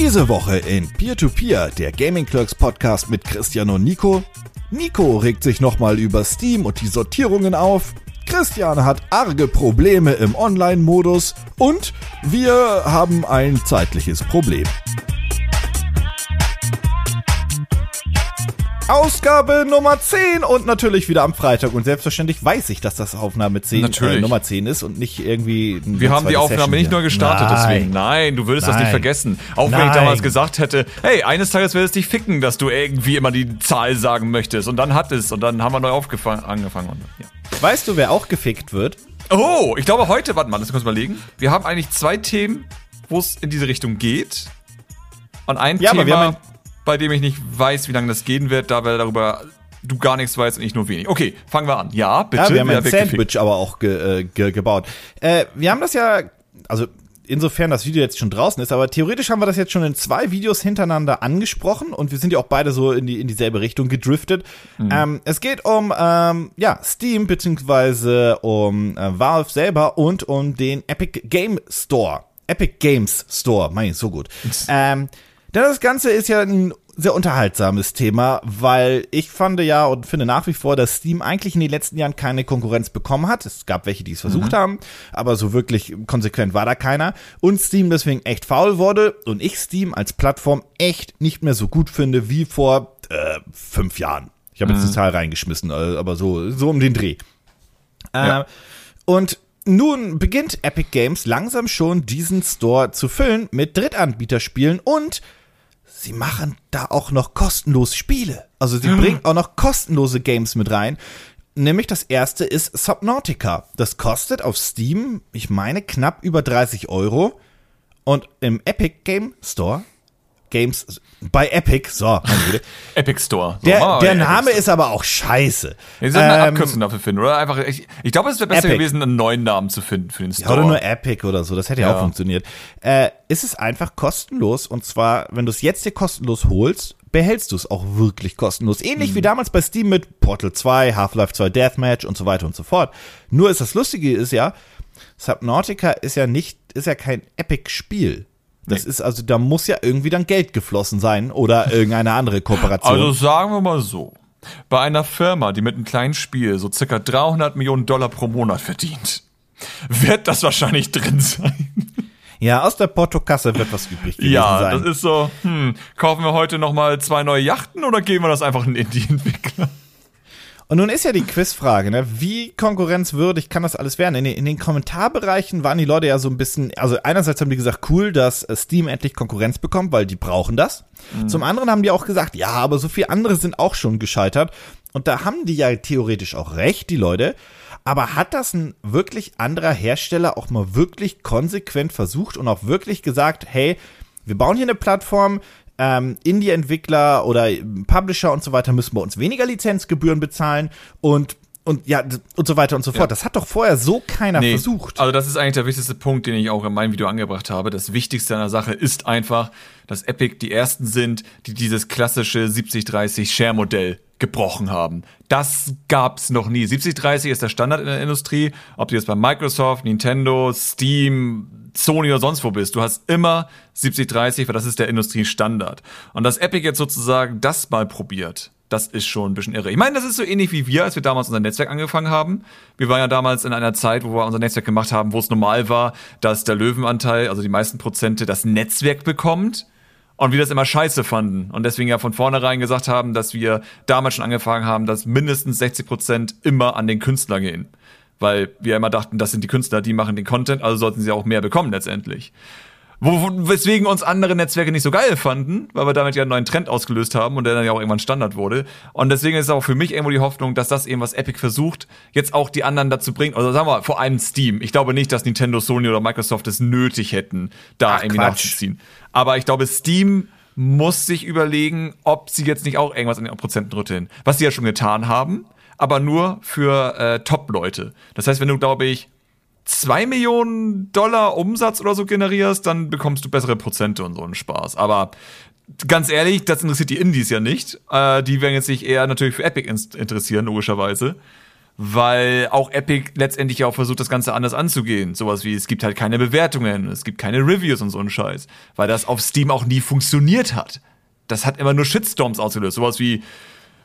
Diese Woche in Peer-to-Peer, der Gaming Clerks Podcast mit Christian und Nico. Nico regt sich nochmal über Steam und die Sortierungen auf. Christian hat arge Probleme im Online-Modus und wir haben ein zeitliches Problem. Ausgabe Nummer 10 und natürlich wieder am Freitag. Und selbstverständlich weiß ich, dass das Aufnahme 10 äh, Nummer 10 ist und nicht irgendwie. Wir haben die Aufnahme Session nicht nur gestartet, Nein. deswegen. Nein, du würdest Nein. das nicht vergessen. Auch Nein. wenn ich damals gesagt hätte, hey, eines Tages wird es dich ficken, dass du irgendwie immer die Zahl sagen möchtest. Und dann hat es und dann haben wir neu angefangen. Und, ja. Weißt du, wer auch gefickt wird? Oh, ich glaube heute, warte mal, lass uns kurz überlegen. Wir haben eigentlich zwei Themen, wo es in diese Richtung geht. Und ein ja, Thema, bei dem ich nicht weiß, wie lange das gehen wird, da wir darüber du gar nichts weißt und ich nur wenig. Okay, fangen wir an. Ja, bitte. Ja, wir haben ein Sandwich aber auch ge, äh, ge, gebaut. Äh, wir haben das ja, also insofern das Video jetzt schon draußen ist, aber theoretisch haben wir das jetzt schon in zwei Videos hintereinander angesprochen und wir sind ja auch beide so in, die, in dieselbe Richtung gedriftet. Mhm. Ähm, es geht um ähm, ja, Steam beziehungsweise um äh, Valve selber und um den Epic Game Store. Epic Games Store, mein ich so gut. ähm, das Ganze ist ja ein sehr unterhaltsames Thema, weil ich fand ja und finde nach wie vor, dass Steam eigentlich in den letzten Jahren keine Konkurrenz bekommen hat. Es gab welche, die es versucht mhm. haben, aber so wirklich konsequent war da keiner. Und Steam deswegen echt faul wurde und ich Steam als Plattform echt nicht mehr so gut finde wie vor äh, fünf Jahren. Ich habe mhm. jetzt die Zahl reingeschmissen, äh, aber so, so um den Dreh. Ja. Äh, und nun beginnt Epic Games langsam schon diesen Store zu füllen mit Drittanbieterspielen und sie machen da auch noch kostenlos Spiele. Also sie bringen auch noch kostenlose Games mit rein. Nämlich das erste ist Subnautica. Das kostet auf Steam, ich meine, knapp über 30 Euro. Und im Epic Game Store Games bei Epic, so, Epic Store. So, der, der Name ist aber auch scheiße. Wir sollten eine ähm, Abkürzung dafür finden, oder? Einfach, ich, ich glaube, es wäre besser Epic. gewesen, einen neuen Namen zu finden für den Store. Ja, oder nur Epic oder so, das hätte ja, ja auch funktioniert. Äh, ist es einfach kostenlos und zwar, wenn du es jetzt dir kostenlos holst, behältst du es auch wirklich kostenlos. Ähnlich mhm. wie damals bei Steam mit Portal 2, Half-Life 2 Deathmatch und so weiter und so fort. Nur ist das Lustige ist ja, Subnautica ist ja nicht, ist ja kein Epic-Spiel. Das ist also, da muss ja irgendwie dann Geld geflossen sein oder irgendeine andere Kooperation. Also sagen wir mal so. Bei einer Firma, die mit einem kleinen Spiel so circa 300 Millionen Dollar pro Monat verdient, wird das wahrscheinlich drin sein. Ja, aus der Portokasse wird was übrig gewesen ja, sein. Ja, das ist so, hm, kaufen wir heute nochmal zwei neue Yachten oder geben wir das einfach in Indie-Entwickler? Und nun ist ja die Quizfrage, ne? wie konkurrenzwürdig kann das alles werden? In den, in den, Kommentarbereichen waren die Leute ja so ein bisschen, also einerseits haben die gesagt, cool, dass äh, Steam endlich Konkurrenz bekommt, weil die brauchen das. Mhm. Zum anderen haben die auch gesagt, ja, aber so viele andere sind auch schon gescheitert. Und da haben die ja theoretisch auch recht, die Leute. Aber hat das ein wirklich anderer Hersteller auch mal wirklich konsequent versucht und auch wirklich gesagt, hey, wir bauen hier eine Plattform, ähm, Indie-Entwickler oder Publisher und so weiter müssen bei uns weniger Lizenzgebühren bezahlen und und ja und so weiter und so fort. Ja. Das hat doch vorher so keiner nee, versucht. Also das ist eigentlich der wichtigste Punkt, den ich auch in meinem Video angebracht habe. Das Wichtigste an der Sache ist einfach, dass Epic die ersten sind, die dieses klassische 70-30 Share-Modell gebrochen haben. Das gab's noch nie. 70-30 ist der Standard in der Industrie. Ob du jetzt bei Microsoft, Nintendo, Steam, Sony oder sonst wo bist. Du hast immer 70-30, weil das ist der Industriestandard. Und dass Epic jetzt sozusagen das mal probiert, das ist schon ein bisschen irre. Ich meine, das ist so ähnlich wie wir, als wir damals unser Netzwerk angefangen haben. Wir waren ja damals in einer Zeit, wo wir unser Netzwerk gemacht haben, wo es normal war, dass der Löwenanteil, also die meisten Prozente, das Netzwerk bekommt und wir das immer scheiße fanden und deswegen ja von vornherein gesagt haben, dass wir damals schon angefangen haben, dass mindestens 60 Prozent immer an den Künstler gehen weil wir immer dachten, das sind die Künstler, die machen den Content, also sollten sie auch mehr bekommen letztendlich. Wo, weswegen uns andere Netzwerke nicht so geil fanden, weil wir damit ja einen neuen Trend ausgelöst haben und der dann ja auch irgendwann Standard wurde. Und deswegen ist auch für mich irgendwo die Hoffnung, dass das eben was Epic versucht, jetzt auch die anderen dazu bringt. Also sagen wir vor allem Steam. Ich glaube nicht, dass Nintendo, Sony oder Microsoft es nötig hätten, da Ach, irgendwie Quatsch. nachzuziehen. Aber ich glaube, Steam muss sich überlegen, ob sie jetzt nicht auch irgendwas an den Prozenten rütteln. Was sie ja schon getan haben aber nur für äh, Top-Leute. Das heißt, wenn du, glaube ich, zwei Millionen Dollar Umsatz oder so generierst, dann bekommst du bessere Prozente und so einen Spaß. Aber ganz ehrlich, das interessiert die Indies ja nicht. Äh, die werden jetzt sich eher natürlich für Epic interessieren, logischerweise. weil auch Epic letztendlich auch versucht, das Ganze anders anzugehen. Sowas wie, es gibt halt keine Bewertungen, es gibt keine Reviews und so einen Scheiß, weil das auf Steam auch nie funktioniert hat. Das hat immer nur Shitstorms ausgelöst. Sowas wie,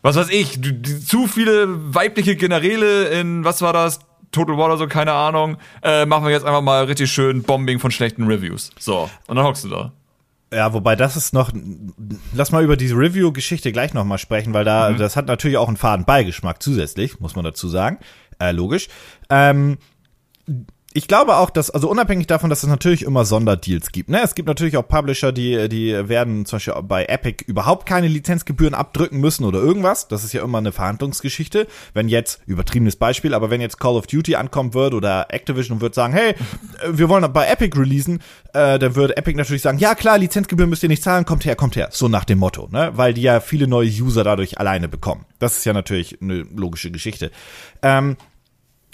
was weiß ich, zu viele weibliche Generäle in, was war das? Total War oder so, keine Ahnung. Äh, machen wir jetzt einfach mal richtig schön Bombing von schlechten Reviews. So, und dann hockst du da. Ja, wobei das ist noch, lass mal über diese Review-Geschichte gleich nochmal sprechen, weil da, mhm. das hat natürlich auch einen faden Beigeschmack zusätzlich, muss man dazu sagen. Äh, logisch. Ähm, ich glaube auch, dass, also unabhängig davon, dass es natürlich immer Sonderdeals gibt. Ne? Es gibt natürlich auch Publisher, die, die werden zum Beispiel bei Epic überhaupt keine Lizenzgebühren abdrücken müssen oder irgendwas. Das ist ja immer eine Verhandlungsgeschichte. Wenn jetzt, übertriebenes Beispiel, aber wenn jetzt Call of Duty ankommen wird oder Activision und wird sagen, hey, wir wollen bei Epic releasen, äh, dann würde Epic natürlich sagen, ja klar, Lizenzgebühren müsst ihr nicht zahlen, kommt her, kommt her. So nach dem Motto, ne? Weil die ja viele neue User dadurch alleine bekommen. Das ist ja natürlich eine logische Geschichte. Ähm,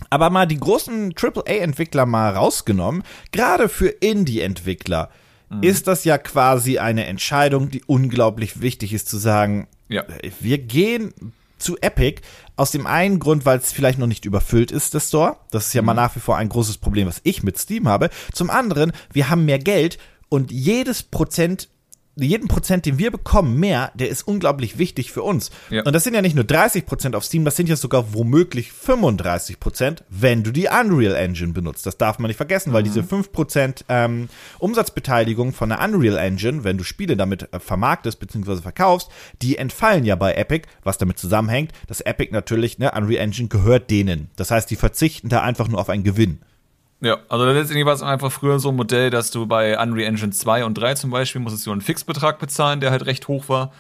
aber mal die großen AAA-Entwickler mal rausgenommen, gerade für Indie-Entwickler mhm. ist das ja quasi eine Entscheidung, die unglaublich wichtig ist zu sagen, ja. wir gehen zu Epic aus dem einen Grund, weil es vielleicht noch nicht überfüllt ist, das Store. Das ist ja mhm. mal nach wie vor ein großes Problem, was ich mit Steam habe. Zum anderen, wir haben mehr Geld und jedes Prozent jeden Prozent, den wir bekommen, mehr, der ist unglaublich wichtig für uns. Ja. Und das sind ja nicht nur 30 Prozent auf Steam, das sind ja sogar womöglich 35 Prozent, wenn du die Unreal Engine benutzt. Das darf man nicht vergessen, weil mhm. diese 5 Prozent ähm, Umsatzbeteiligung von der Unreal Engine, wenn du Spiele damit äh, vermarktest bzw. verkaufst, die entfallen ja bei Epic, was damit zusammenhängt, dass Epic natürlich, ne, Unreal Engine gehört denen. Das heißt, die verzichten da einfach nur auf einen Gewinn. Ja, also letztendlich war es einfach früher so ein Modell, dass du bei Unreal Engine 2 und 3 zum Beispiel musstest du einen Fixbetrag bezahlen, der halt recht hoch war.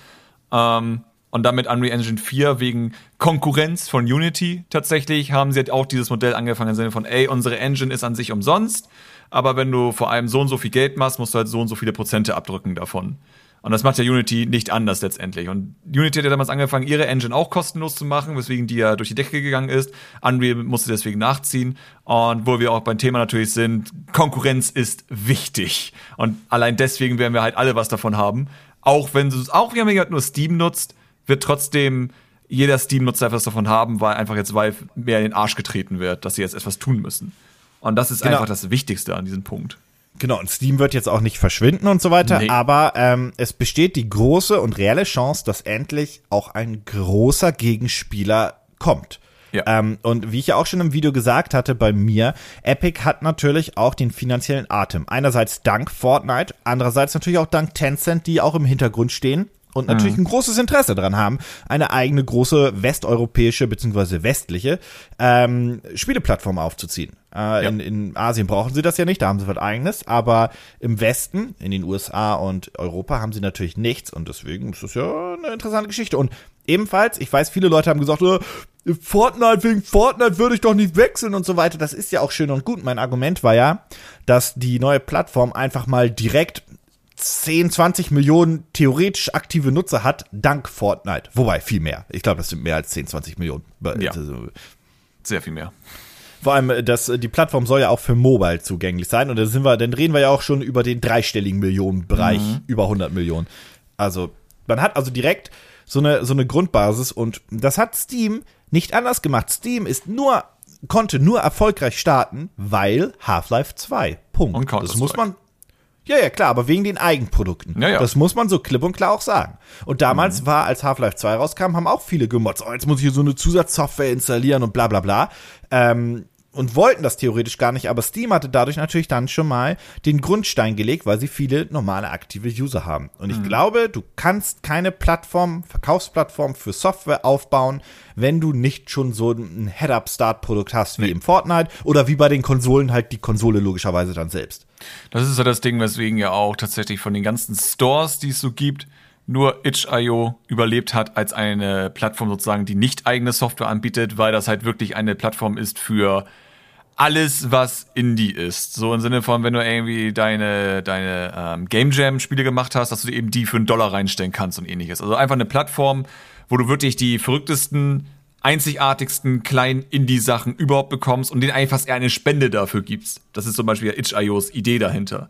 Ähm, und damit Unreal Engine 4 wegen Konkurrenz von Unity tatsächlich haben sie halt auch dieses Modell angefangen im Sinne von, ey, unsere Engine ist an sich umsonst, aber wenn du vor allem so und so viel Geld machst, musst du halt so und so viele Prozente abdrücken davon. Und das macht ja Unity nicht anders letztendlich. Und Unity hat ja damals angefangen, ihre Engine auch kostenlos zu machen, weswegen die ja durch die Decke gegangen ist. Unreal musste deswegen nachziehen. Und wo wir auch beim Thema natürlich sind, Konkurrenz ist wichtig. Und allein deswegen werden wir halt alle was davon haben. Auch wenn auch wenn man nur Steam nutzt, wird trotzdem jeder Steam-Nutzer etwas davon haben, weil einfach jetzt Valve mehr in den Arsch getreten wird, dass sie jetzt etwas tun müssen. Und das ist genau. einfach das Wichtigste an diesem Punkt. Genau, und Steam wird jetzt auch nicht verschwinden und so weiter, nee. aber ähm, es besteht die große und reelle Chance, dass endlich auch ein großer Gegenspieler kommt. Ja. Ähm, und wie ich ja auch schon im Video gesagt hatte bei mir, Epic hat natürlich auch den finanziellen Atem. Einerseits dank Fortnite, andererseits natürlich auch dank Tencent, die auch im Hintergrund stehen und natürlich mhm. ein großes Interesse daran haben, eine eigene große westeuropäische bzw. westliche ähm, Spieleplattform aufzuziehen. Äh, ja. in, in Asien brauchen sie das ja nicht, da haben sie was eigenes, aber im Westen, in den USA und Europa haben sie natürlich nichts und deswegen ist das ja eine interessante Geschichte. Und ebenfalls, ich weiß, viele Leute haben gesagt, äh, Fortnite wegen Fortnite würde ich doch nicht wechseln und so weiter. Das ist ja auch schön und gut. Mein Argument war ja, dass die neue Plattform einfach mal direkt 10, 20 Millionen theoretisch aktive Nutzer hat, dank Fortnite. Wobei, viel mehr. Ich glaube, das sind mehr als 10, 20 Millionen. Ja. Sehr viel mehr. Vor allem, das, die Plattform soll ja auch für Mobile zugänglich sein. Und dann sind wir, dann reden wir ja auch schon über den dreistelligen Millionenbereich, mhm. über 100 Millionen. Also, man hat also direkt so eine, so eine Grundbasis und das hat Steam nicht anders gemacht. Steam ist nur, konnte nur erfolgreich starten, weil Half-Life 2. Punkt. Und das muss man, ja, ja, klar, aber wegen den Eigenprodukten. Ja, ja. Das muss man so klipp und klar auch sagen. Und damals mhm. war, als Half-Life 2 rauskam, haben auch viele gemotzt, oh, jetzt muss ich hier so eine Zusatzsoftware installieren und bla bla bla. Ähm, und wollten das theoretisch gar nicht, aber Steam hatte dadurch natürlich dann schon mal den Grundstein gelegt, weil sie viele normale aktive User haben. Und ich mhm. glaube, du kannst keine Plattform, Verkaufsplattform für Software aufbauen, wenn du nicht schon so ein Head-Up-Start-Produkt hast wie nee. im Fortnite oder wie bei den Konsolen halt die Konsole logischerweise dann selbst. Das ist ja das Ding, weswegen ja auch tatsächlich von den ganzen Stores, die es so gibt, nur itch.io überlebt hat als eine Plattform sozusagen, die nicht eigene Software anbietet, weil das halt wirklich eine Plattform ist für alles, was Indie ist. So im Sinne von, wenn du irgendwie deine, deine ähm, Game Jam-Spiele gemacht hast, dass du eben die für einen Dollar reinstellen kannst und ähnliches. Also einfach eine Plattform, wo du wirklich die verrücktesten, einzigartigsten kleinen Indie-Sachen überhaupt bekommst und denen einfach eher eine Spende dafür gibst. Das ist zum Beispiel itch.ios Idee dahinter.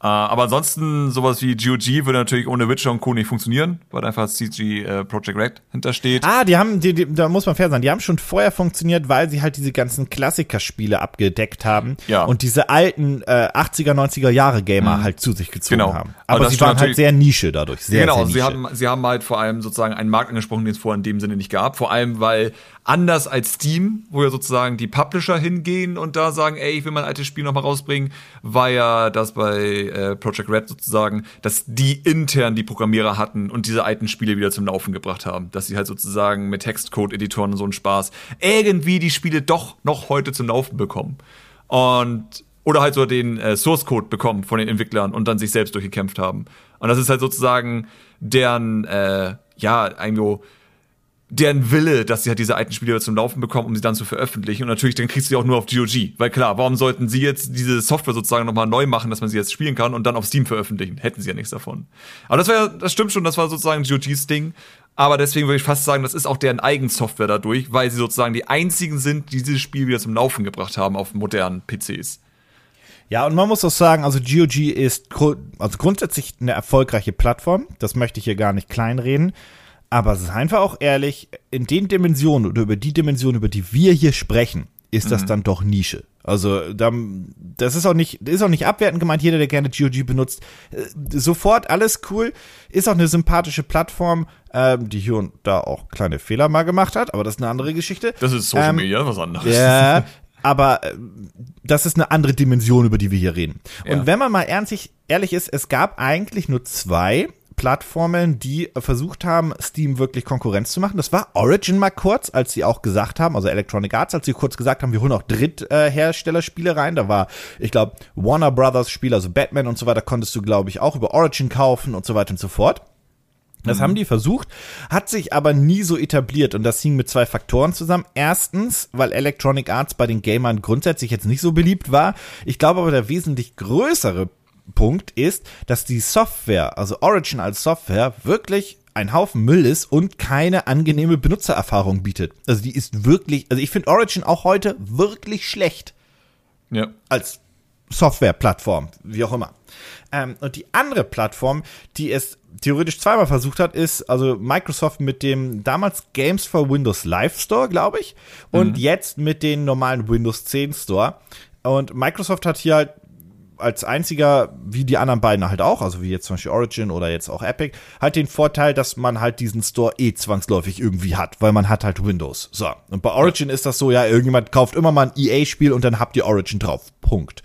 Äh, aber ansonsten, sowas wie GOG würde natürlich ohne Witcher und Co. nicht funktionieren, weil einfach CG äh, Project Red hintersteht. Ah, die haben, die, die, da muss man fair sein, die haben schon vorher funktioniert, weil sie halt diese ganzen Klassikerspiele abgedeckt haben Ja. und diese alten äh, 80er, 90er Jahre Gamer halt zu sich gezogen Genau. haben. Aber Aber sie waren halt sehr Nische dadurch. Sehr, genau, sehr sie Nische. haben, sie haben halt vor allem sozusagen einen Markt angesprochen, den es vorher in dem Sinne nicht gab. Vor allem, weil anders als Steam, wo ja sozusagen die Publisher hingehen und da sagen, ey, ich will mein altes Spiel nochmal rausbringen, war ja das bei äh, Project Red sozusagen, dass die intern die Programmierer hatten und diese alten Spiele wieder zum Laufen gebracht haben. Dass sie halt sozusagen mit Textcode-Editoren und so einen Spaß irgendwie die Spiele doch noch heute zum Laufen bekommen. Und oder halt so den äh, Source Code bekommen von den Entwicklern und dann sich selbst durchgekämpft haben. Und das ist halt sozusagen deren, äh, ja, eigentlich deren Wille, dass sie halt diese alten Spiele zum Laufen bekommen, um sie dann zu veröffentlichen. Und natürlich, dann kriegst du die auch nur auf GOG. Weil klar, warum sollten sie jetzt diese Software sozusagen nochmal neu machen, dass man sie jetzt spielen kann und dann auf Steam veröffentlichen? Hätten sie ja nichts davon. Aber das war ja, das stimmt schon, das war sozusagen GOGs Ding. Aber deswegen würde ich fast sagen, das ist auch deren Eigensoftware dadurch, weil sie sozusagen die einzigen sind, die dieses Spiel wieder zum Laufen gebracht haben auf modernen PCs. Ja, und man muss auch sagen, also GOG ist also grundsätzlich eine erfolgreiche Plattform. Das möchte ich hier gar nicht kleinreden. Aber seien wir auch ehrlich, in den Dimensionen oder über die Dimension, über die wir hier sprechen, ist das dann doch Nische. Also dann, das ist auch nicht, ist auch nicht abwertend gemeint. Jeder, der gerne GOG benutzt, äh, sofort alles cool. Ist auch eine sympathische Plattform, ähm, die hier und da auch kleine Fehler mal gemacht hat. Aber das ist eine andere Geschichte. Das ist Social Ähm, Media, was anderes. Ja, aber äh, das ist eine andere Dimension, über die wir hier reden. Ja. Und wenn man mal ernstlich, ehrlich ist, es gab eigentlich nur zwei Plattformen, die versucht haben, Steam wirklich Konkurrenz zu machen. Das war Origin mal kurz, als sie auch gesagt haben, also Electronic Arts, als sie kurz gesagt haben, wir holen auch Drittherstellerspiele rein. Da war, ich glaube, Warner Brothers Spiele, also Batman und so weiter, konntest du, glaube ich, auch über Origin kaufen und so weiter und so fort. Das haben die versucht, hat sich aber nie so etabliert und das hing mit zwei Faktoren zusammen. Erstens, weil Electronic Arts bei den Gamern grundsätzlich jetzt nicht so beliebt war. Ich glaube aber der wesentlich größere Punkt ist, dass die Software, also Origin als Software, wirklich ein Haufen Müll ist und keine angenehme Benutzererfahrung bietet. Also die ist wirklich, also ich finde Origin auch heute wirklich schlecht Ja. als Softwareplattform, wie auch immer. Ähm, und die andere Plattform, die es theoretisch zweimal versucht hat, ist also Microsoft mit dem damals Games for Windows Live Store, glaube ich, und jetzt mit den normalen Windows 10 Store. Und Microsoft hat hier halt als einziger, wie die anderen beiden halt auch, also wie jetzt zum Beispiel Origin oder jetzt auch Epic, halt den Vorteil, dass man halt diesen Store eh zwangsläufig irgendwie hat, weil man hat halt Windows. So. Und bei Origin ist das so, ja, irgendjemand kauft immer mal ein EA-Spiel und dann habt ihr Origin drauf. Punkt.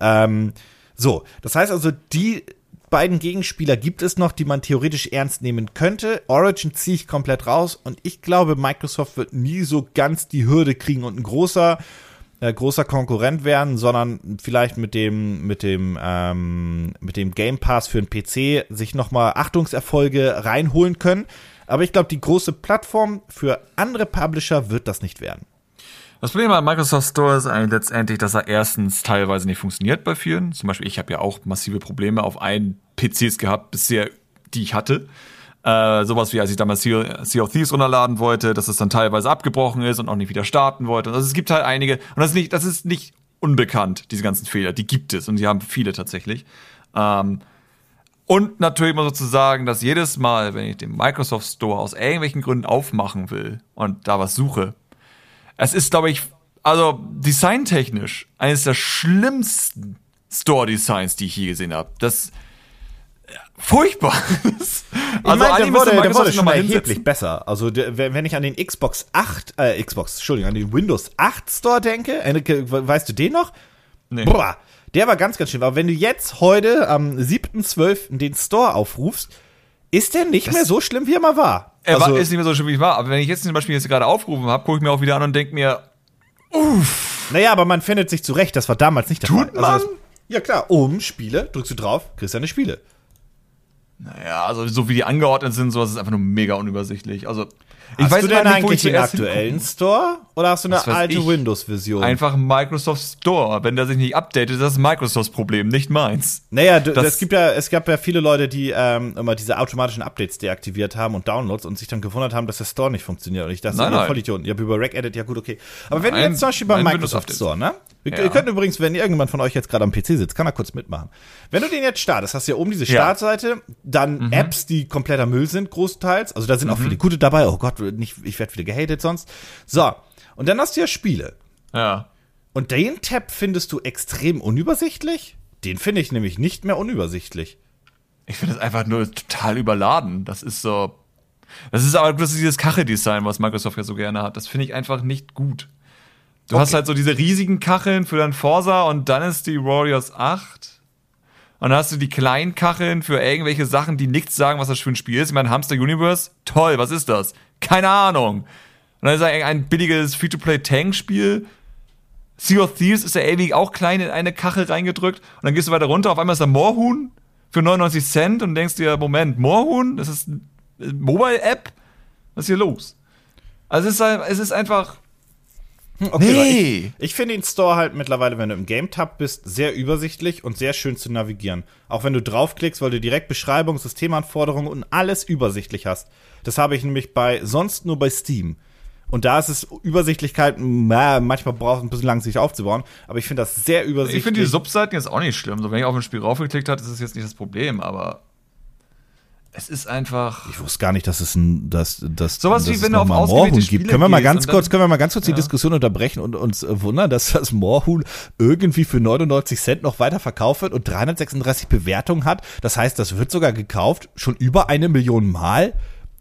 Ähm, so. Das heißt also, die beiden Gegenspieler gibt es noch, die man theoretisch ernst nehmen könnte. Origin ziehe ich komplett raus und ich glaube, Microsoft wird nie so ganz die Hürde kriegen und ein großer äh, großer Konkurrent werden, sondern vielleicht mit dem mit dem ähm, mit dem Game Pass für den PC sich noch mal Achtungserfolge reinholen können. Aber ich glaube, die große Plattform für andere Publisher wird das nicht werden. Das Problem am Microsoft Store ist eigentlich letztendlich, dass er erstens teilweise nicht funktioniert bei vielen. Zum Beispiel, ich habe ja auch massive Probleme auf einen PCs gehabt, bisher, die ich hatte. Äh, sowas wie, als ich damals Sea of Thieves runterladen wollte, dass es dann teilweise abgebrochen ist und auch nicht wieder starten wollte. Also es gibt halt einige, und das ist nicht, das ist nicht unbekannt, diese ganzen Fehler. Die gibt es und die haben viele tatsächlich. Ähm, und natürlich muss dazu sagen, dass jedes Mal, wenn ich den Microsoft Store aus irgendwelchen Gründen aufmachen will und da was suche, es ist, glaube ich, also designtechnisch eines der schlimmsten Store-Designs, die ich je gesehen habe. Das furchtbar. Also ich meine, der wurde, der wurde schon erheblich besser. Also der, wenn ich an den Xbox 8, äh, Xbox, Entschuldigung, an den Windows 8 Store denke, we- weißt du den noch? Nee. Boah, der war ganz, ganz schlimm. Aber wenn du jetzt heute am 7.12. den Store aufrufst, ist der nicht mehr so schlimm, wie er mal war. Er also, war, ist nicht mehr so schlimm, wie ich war. Aber wenn ich jetzt zum Beispiel jetzt gerade aufgerufen habe, gucke ich mir auch wieder an und denke mir, naja, aber man findet sich zurecht, das war damals nicht der Tut Fall. Also man? das, ja klar, oben Spiele, drückst du drauf, kriegst deine Spiele. Naja, also so wie die angeordnet sind, sowas ist einfach nur mega unübersichtlich. Also, ich Hast du denn nicht, eigentlich ich den aktuellen Store oder hast du eine alte ich. Windows-Version? Einfach Microsoft Store. Wenn der sich nicht updatet, ist das Microsofts Problem, nicht meins. Naja, Das- es gibt ja, es gab ja viele Leute, die ähm, immer diese automatischen Updates deaktiviert haben und Downloads und sich dann gewundert haben, dass der Store nicht funktioniert. Und ich dachte, Nein, nein, nein. Vollidioten. Ja, über RegEdit, ja gut, okay. Aber wenn du Ein- jetzt zum Beispiel beim Microsoft. Store, ne? Ihr, Ja. ihr könnt übrigens, wenn irgendjemand von euch jetzt gerade am PC sitzt, kann er kurz mitmachen. Wenn du den jetzt startest, hast du ja oben diese Ja. Startseite, dann Apps, die kompletter Müll sind, großteils. Also da sind auch viele gute dabei. Oh Gott, nicht, ich werde wieder gehatet sonst. So, und dann hast du ja Spiele. Ja. Und den Tab findest du extrem unübersichtlich? Den finde ich nämlich nicht mehr unübersichtlich. Ich finde das einfach nur total überladen. Das ist so. Das ist aber das ist dieses Kacheldesign, was Microsoft ja so gerne hat. Das finde ich einfach nicht gut. Du hast halt so diese riesigen Kacheln für dein Forsa und dann ist die Warriors 8. Und dann hast du die kleinen Kacheln für irgendwelche Sachen, die nichts sagen, was das für ein Spiel ist. Ich meine, Hamster Universe, toll, was ist das? Keine Ahnung. Und dann ist da ein billiges Free-to-Play-Tank-Spiel. Sea of Thieves ist ja irgendwie auch klein in eine Kachel reingedrückt. Und dann gehst du weiter runter, auf einmal ist da Moorhuhn für 99 Cent und denkst dir, Moment, Moorhuhn? Das ist eine Mobile-App? Was ist hier los? Also es ist, es ist einfach. Okay, Nee. Ich, ich finde den Store halt mittlerweile, wenn du im Game-Tab bist, sehr übersichtlich und sehr schön zu navigieren. Auch wenn du draufklickst, weil du direkt Beschreibung, Systemanforderungen und alles übersichtlich hast. Das habe ich nämlich bei sonst nur bei Steam. Und da ist es Übersichtlichkeit, manchmal braucht es ein bisschen lang, sich aufzubauen, aber ich finde das sehr übersichtlich. Ich finde die Subseiten jetzt auch nicht schlimm. So, wenn ich auf ein Spiel raufgeklickt habe, ist es jetzt nicht das Problem, aber es ist einfach. Ich wusste gar nicht, dass es ein, dass, dass, Sowas dass wie es wenn du auf Moorhuhn gibt. Können wir mal ganz kurz, können wir mal ganz kurz die Ja. Diskussion unterbrechen und uns wundern, dass das Moorhuhn irgendwie für 99 Cent noch weiter verkauft wird und 336 Bewertungen hat. Das heißt, das wird sogar gekauft, schon über eine Million Mal.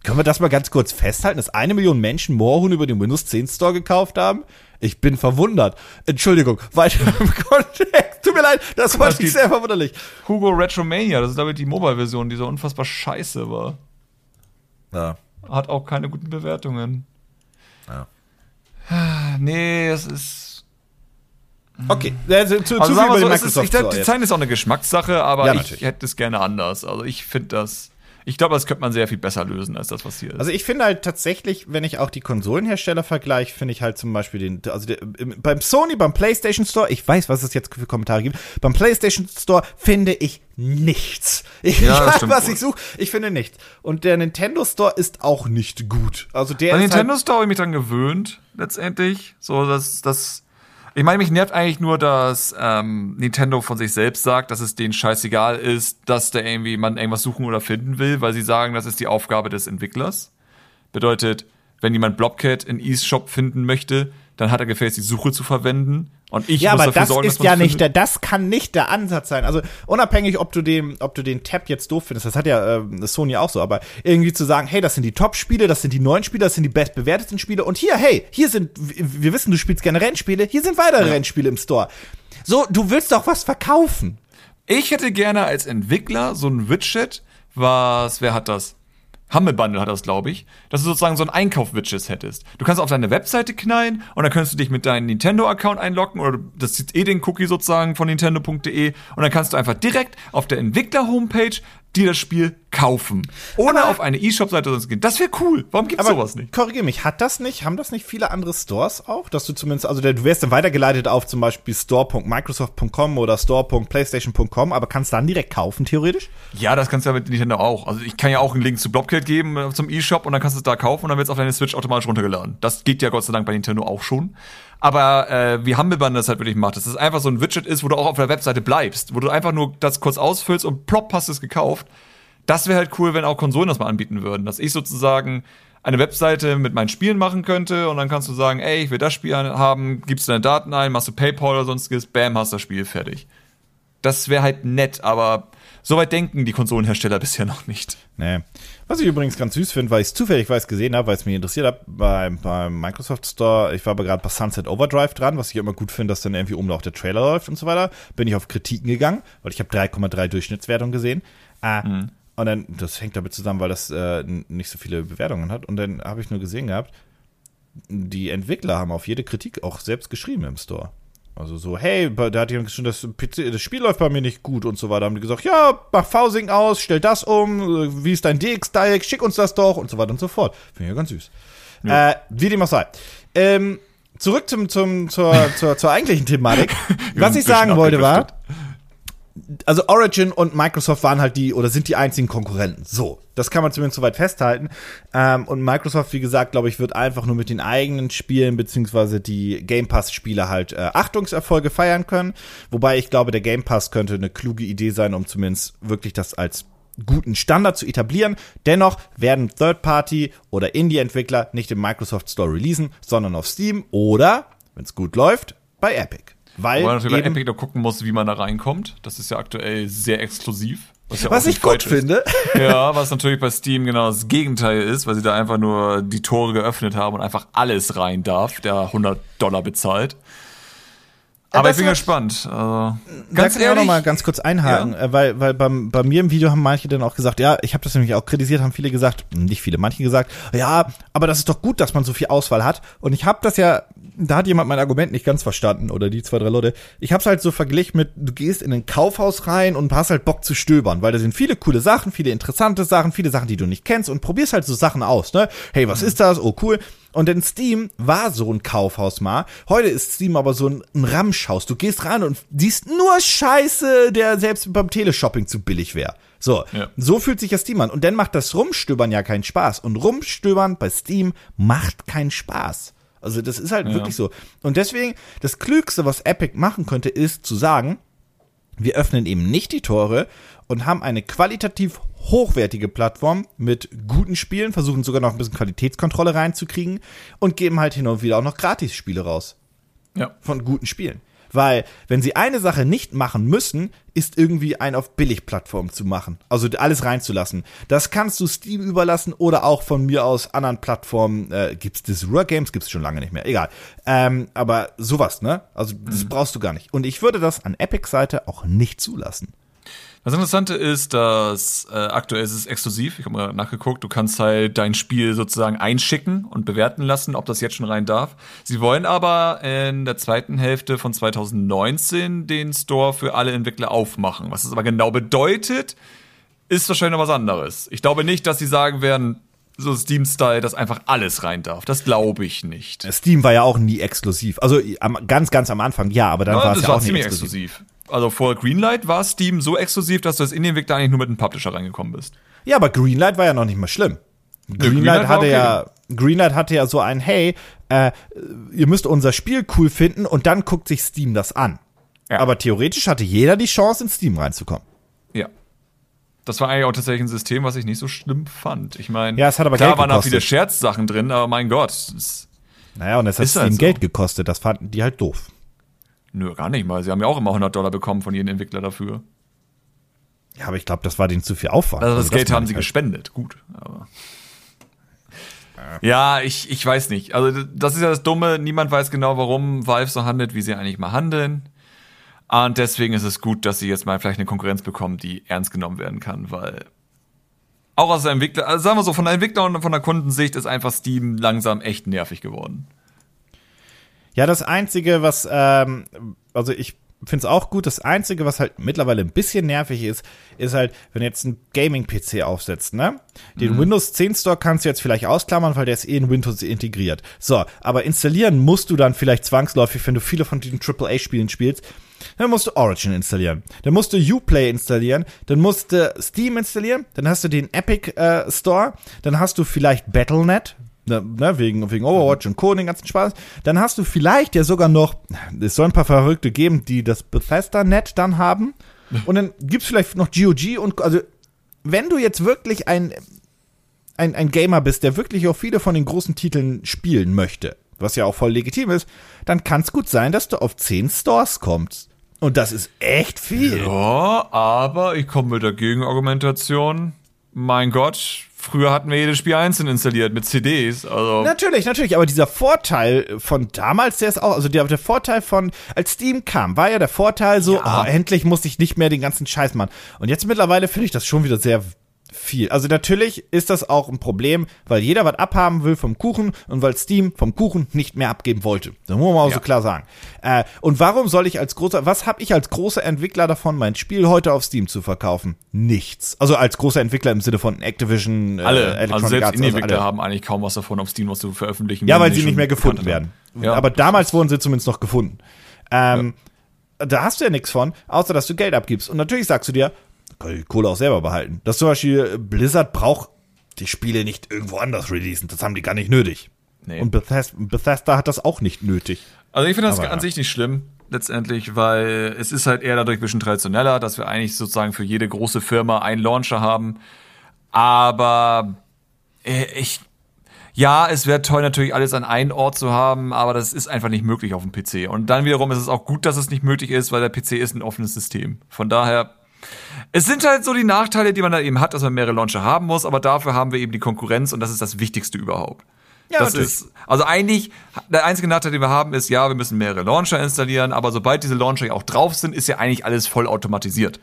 Können wir das mal ganz kurz festhalten, dass eine Million Menschen Moorhuhn über den Windows 10 Store gekauft haben? Ich bin verwundert. Entschuldigung, weiter im Kontext. Tut mir leid, das war geht- sehr verwunderlich. Hugo Retromania, das ist damit die Mobile-Version, die so unfassbar scheiße war. Ja. Hat auch keine guten Bewertungen. Ja. Nee, es ist. Okay, also, zu, zu Also viel wir über so, es ist, Microsoft ich glaube, jetzt. Design ist auch eine Geschmackssache, aber Ja, ich hätte es gerne anders. Also ich finde das. Ich glaube, das könnte man sehr viel besser lösen als das, was hier ist. Also ich finde halt tatsächlich, wenn ich auch die Konsolenhersteller vergleiche, finde ich halt zum Beispiel den, also der, im- beim Sony, beim PlayStation Store, ich weiß, was es jetzt für Kommentare gibt, beim PlayStation Store finde ich nichts. Ich, Ja, stimmt was wohl. ich suche, ich finde nichts. Und der Nintendo Store ist auch nicht gut. Also der Bei ist Nintendo halt, Store habe ich mich dran gewöhnt, letztendlich. So, dass das. Ich meine, mich nervt eigentlich nur, dass ähm, Nintendo von sich selbst sagt, dass es denen scheißegal ist, dass da irgendwie man irgendwas suchen oder finden will, weil sie sagen, das ist die Aufgabe des Entwicklers. Bedeutet, wenn jemand Blobcat in eShop finden möchte, dann hat er gefälligst die Suche zu verwenden. Und ich ja, muss aber dafür das sorgen, ist dass ja nicht der, das kann nicht der Ansatz sein. Also unabhängig, ob du den, ob du den Tab jetzt doof findest, das hat ja äh, Sony auch so, aber irgendwie zu sagen, hey, das sind die Top-Spiele, das sind die neuen Spiele, das sind die bestbewerteten Spiele und hier, hey, hier sind, wir wissen, du spielst gerne Rennspiele, hier sind weitere Rennspiele im Store. So, du willst doch was verkaufen. Ich hätte gerne als Entwickler so ein Widget, was, wer hat das? Humble Bundle hat das, glaube ich, dass du sozusagen so ein Einkauf-Widget hättest. Du kannst auf deine Webseite knallen und dann kannst du dich mit deinem Nintendo-Account einloggen oder das zieht eh den Cookie sozusagen von nintendo.de und dann kannst du einfach direkt auf der Entwickler-Homepage dir das Spiel kaufen. Ohne Aber- auf eine E-Shop-Seite sonst gehen. Das wäre cool. Warum gibt's Aber sowas nicht? korrigier mich, hat das nicht, haben das nicht viele andere Stores auch, dass du zumindest, also du wirst dann weitergeleitet auf zum Beispiel store.microsoft.com oder store.playstation.com, aber kannst dann direkt kaufen, theoretisch? Ja, das kannst du ja mit Nintendo auch. Also ich kann ja auch einen Link zu Blobcat geben äh, zum E-Shop und dann kannst du es da kaufen und dann wird es auf deine Switch automatisch runtergeladen. Das geht ja Gott sei Dank bei Nintendo auch schon. Aber äh, wie Humble Bundle das halt wirklich macht, dass es einfach so ein Widget ist, wo du auch auf der Webseite bleibst, wo du einfach nur das kurz ausfüllst und plopp hast es gekauft. Das wäre halt cool, wenn auch Konsolen das mal anbieten würden, dass ich sozusagen eine Webseite mit meinen Spielen machen könnte und dann kannst du sagen, ey, ich will das Spiel haben, gibst deine Daten ein, machst du PayPal oder sonstiges, bam, hast das Spiel fertig. Das wäre halt nett, aber soweit denken die Konsolenhersteller bisher noch nicht. Nee. Was ich übrigens ganz süß finde, weil ich es zufällig weiß gesehen habe, weil es mich interessiert hat, beim, beim Microsoft Store, ich war aber gerade bei Sunset Overdrive dran, was ich immer gut finde, dass dann irgendwie oben auch der Trailer läuft und so weiter, bin ich auf Kritiken gegangen, weil ich habe 3,3 Durchschnittswertung gesehen. Äh, Und dann, das hängt damit zusammen, weil das äh, nicht so viele Bewertungen hat. Und dann habe ich nur gesehen gehabt, die Entwickler haben auf jede Kritik auch selbst geschrieben im Store. Also so, hey, da hat jemand geschrieben, das, PC, das Spiel läuft bei mir nicht gut und so weiter. Haben die gesagt, ja, mach Fausing aus, stell das um, wie ist dein DX-Diag, schick uns das doch und so weiter und so fort. Finde ich ja ganz süß. Äh, wie dem auch sei. Ähm, zurück zum, zum, zur, zur, zur eigentlichen Thematik. Was ich sagen wollte war. Also Origin und Microsoft waren halt die oder sind die einzigen Konkurrenten. So, das kann man zumindest soweit festhalten. Ähm, und Microsoft, wie gesagt, glaube ich, wird einfach nur mit den eigenen Spielen beziehungsweise die Game Pass-Spiele halt äh, Achtungserfolge feiern können. Wobei ich glaube, der Game Pass könnte eine kluge Idee sein, um zumindest wirklich das als guten Standard zu etablieren. Dennoch werden Third-Party oder Indie-Entwickler nicht im Microsoft Store releasen, sondern auf Steam oder, wenn es gut läuft, bei Epic. Weil man natürlich bei Epic da gucken muss, wie man da reinkommt. Das ist ja aktuell sehr exklusiv. Was, ja was ich gut ist. finde. Ja, was natürlich bei Steam genau das Gegenteil ist, weil sie da einfach nur die Tore geöffnet haben und einfach alles rein darf, der 100 Dollar bezahlt. Aber ich bin gespannt. Also, da ganz kann ich auch noch ehrlich, mal ganz kurz einhaken, äh, weil, weil beim, bei mir im Video haben manche dann auch gesagt, ja, ich habe das nämlich auch kritisiert, haben viele gesagt, nicht viele, manche gesagt, ja, aber das ist doch gut, dass man so viel Auswahl hat. Und ich habe das ja, da hat jemand mein Argument nicht ganz verstanden oder die zwei, drei Leute. Ich habe es halt so verglichen mit, du gehst in ein Kaufhaus rein und hast halt Bock zu stöbern, weil da sind viele coole Sachen, viele interessante Sachen, viele Sachen, die du nicht kennst und probierst halt so Sachen aus, ne? Hey, was ist das? Oh, cool. Und denn Steam war so ein Kaufhaus mal. Heute ist Steam aber so ein, ein Ramschhaus. Du gehst rein und siehst nur Scheiße, der selbst beim Teleshopping zu billig wäre. So, Ja. so fühlt sich das Steam an. Und dann macht das Rumstöbern ja keinen Spaß. Und Rumstöbern bei Steam macht keinen Spaß. Also das ist halt wirklich so. Und deswegen, das Klügste, was Epic machen könnte, ist zu sagen, wir öffnen eben nicht die Tore und haben eine qualitativ hochwertige Plattform mit guten Spielen, versuchen sogar noch ein bisschen Qualitätskontrolle reinzukriegen und geben halt hin und wieder auch noch Gratis-Spiele raus ja. von guten Spielen. Weil, wenn sie eine Sache nicht machen müssen, ist irgendwie ein auf Billigplattformen zu machen. Also alles reinzulassen. Das kannst du Steam überlassen oder auch von mir aus anderen Plattformen. Äh, gibt's das Rare Games? Gibt's schon lange nicht mehr. Egal. Ähm, aber sowas, ne? Also das brauchst du gar nicht. Und ich würde das an Epic Seite auch nicht zulassen. Das Interessante ist, dass äh, aktuell ist es exklusiv. Ich habe mal nachgeguckt. Du kannst halt dein Spiel sozusagen einschicken und bewerten lassen, ob das jetzt schon rein darf. Sie wollen aber in der zweiten Hälfte von 2019 den Store für alle Entwickler aufmachen. Was das aber genau bedeutet, ist wahrscheinlich noch was anderes. Ich glaube nicht, dass sie sagen werden, so Steam-Style, dass einfach alles rein darf. Das glaube ich nicht. Steam war ja auch nie exklusiv. Also am, ganz, ganz am Anfang, ja, aber dann Ja, war es ja auch ziemlich exklusiv. exklusiv. Also vor Greenlight war Steam so exklusiv, dass du als Indie-Entwickler eigentlich nur mit einem Publisher reingekommen bist. Ja, aber Greenlight war ja noch nicht mal schlimm. Greenlight, Greenlight hatte okay. ja, Greenlight hatte ja so ein, hey, äh, ihr müsst unser Spiel cool finden und dann guckt sich Steam das an. Ja. Aber theoretisch hatte jeder die Chance, in Steam reinzukommen. Ja. Das war eigentlich auch tatsächlich ein System, was ich nicht so schlimm fand. Ich meine, Ja, es hat aber klar Geld waren auch gekostet. viele Scherzsachen drin, aber mein Gott, Naja, und es hat Steam halt so. Geld gekostet. Das fanden die halt doof. Nö, gar nicht mal. Sie haben ja auch immer 100 Dollar bekommen von jedem Entwickler dafür. Ja, aber ich glaube, das war denen zu viel Aufwand. Also das Geld meine haben ich sie halt. gespendet, gut. Aber ja, ich, ich weiß nicht. Also das ist ja das Dumme. Niemand weiß genau, warum Valve so handelt, wie sie eigentlich mal handeln. Und deswegen ist es gut, dass sie jetzt mal vielleicht eine Konkurrenz bekommen, die ernst genommen werden kann, weil auch aus der Entwickler, also sagen wir so, von der Entwickler und von der Kundensicht ist einfach Steam langsam echt nervig geworden. Ja, das Einzige, was, ähm, also ich finde es auch gut, das Einzige, was halt mittlerweile ein bisschen nervig ist, ist halt, wenn du jetzt einen Gaming-PC aufsetzt, ne? Den Windows 10 Store kannst du jetzt vielleicht ausklammern, weil der ist eh in Windows integriert. So, aber installieren musst du dann vielleicht zwangsläufig, wenn du viele von diesen AAA-Spielen spielst, dann musst du Origin installieren. Dann musst du Uplay installieren. Dann musst du Steam installieren. Dann hast du den Epic äh, Store. Dann hast du vielleicht Battle.net. Ne, ne, wegen, wegen Overwatch und Co. den ganzen Spaß. Dann hast du vielleicht ja sogar noch, es soll ein paar Verrückte geben, die das Bethesda-Net dann haben. Und dann gibt's vielleicht noch GOG und, also, wenn du jetzt wirklich ein, ein, ein Gamer bist, der wirklich auch viele von den großen Titeln spielen möchte, was ja auch voll legitim ist, dann kann es gut sein, dass du auf 10 Stores kommst. Und das ist echt viel. Ja, aber ich komme mit der Gegenargumentation. Mein Gott, früher hatten wir jedes Spiel einzeln installiert mit CDs. Also Natürlich, natürlich, aber dieser Vorteil von damals, der ist auch, also der, der Vorteil von, als Steam kam, war ja der Vorteil so, Ja. oh, endlich muss ich nicht mehr den ganzen Scheiß machen. Und jetzt mittlerweile finde ich das schon wieder sehr viel. Also natürlich ist das auch ein Problem, weil jeder was abhaben will vom Kuchen und weil Steam vom Kuchen nicht mehr abgeben wollte. Das muss man auch Ja. so klar sagen. Äh, und warum soll ich als großer, was habe ich als großer Entwickler davon, mein Spiel heute auf Steam zu verkaufen? Nichts. Also als großer Entwickler im Sinne von Activision, äh, alle, Electronic also selbst Arts, Indie-Entwickler alle. haben eigentlich kaum was davon auf Steam, was zu veröffentlichen. Ja, weil sie nicht mehr gefunden werden. Ja. Aber damals wurden sie zumindest noch gefunden. Ähm, da hast du ja nichts von, außer dass du Geld abgibst. Und natürlich sagst du dir, ich die Kohle auch selber behalten. Dass zum Beispiel Blizzard braucht die Spiele nicht irgendwo anders releasen. Das haben die gar nicht nötig. Nee. Und Bethesda, Bethesda hat das auch nicht nötig. Also ich finde das Aber an sich nicht schlimm, letztendlich, weil es ist halt eher dadurch ein bisschen traditioneller, dass wir eigentlich sozusagen für jede große Firma einen Launcher haben. Aber äh, ich, ja, es wäre toll, natürlich alles an einen Ort zu haben, aber das ist einfach nicht möglich auf dem PC. Und dann wiederum ist es auch gut, dass es nicht möglich ist, weil der PC ist ein offenes System. Von daher, es sind halt so die Nachteile, die man da eben hat, dass man mehrere Launcher haben muss, aber dafür haben wir eben die Konkurrenz und das ist das Wichtigste überhaupt. Ja, das natürlich. ist, also eigentlich, der einzige Nachteil, den wir haben, ist, ja, wir müssen mehrere Launcher installieren, aber sobald diese Launcher ja auch drauf sind, ist ja eigentlich alles voll automatisiert.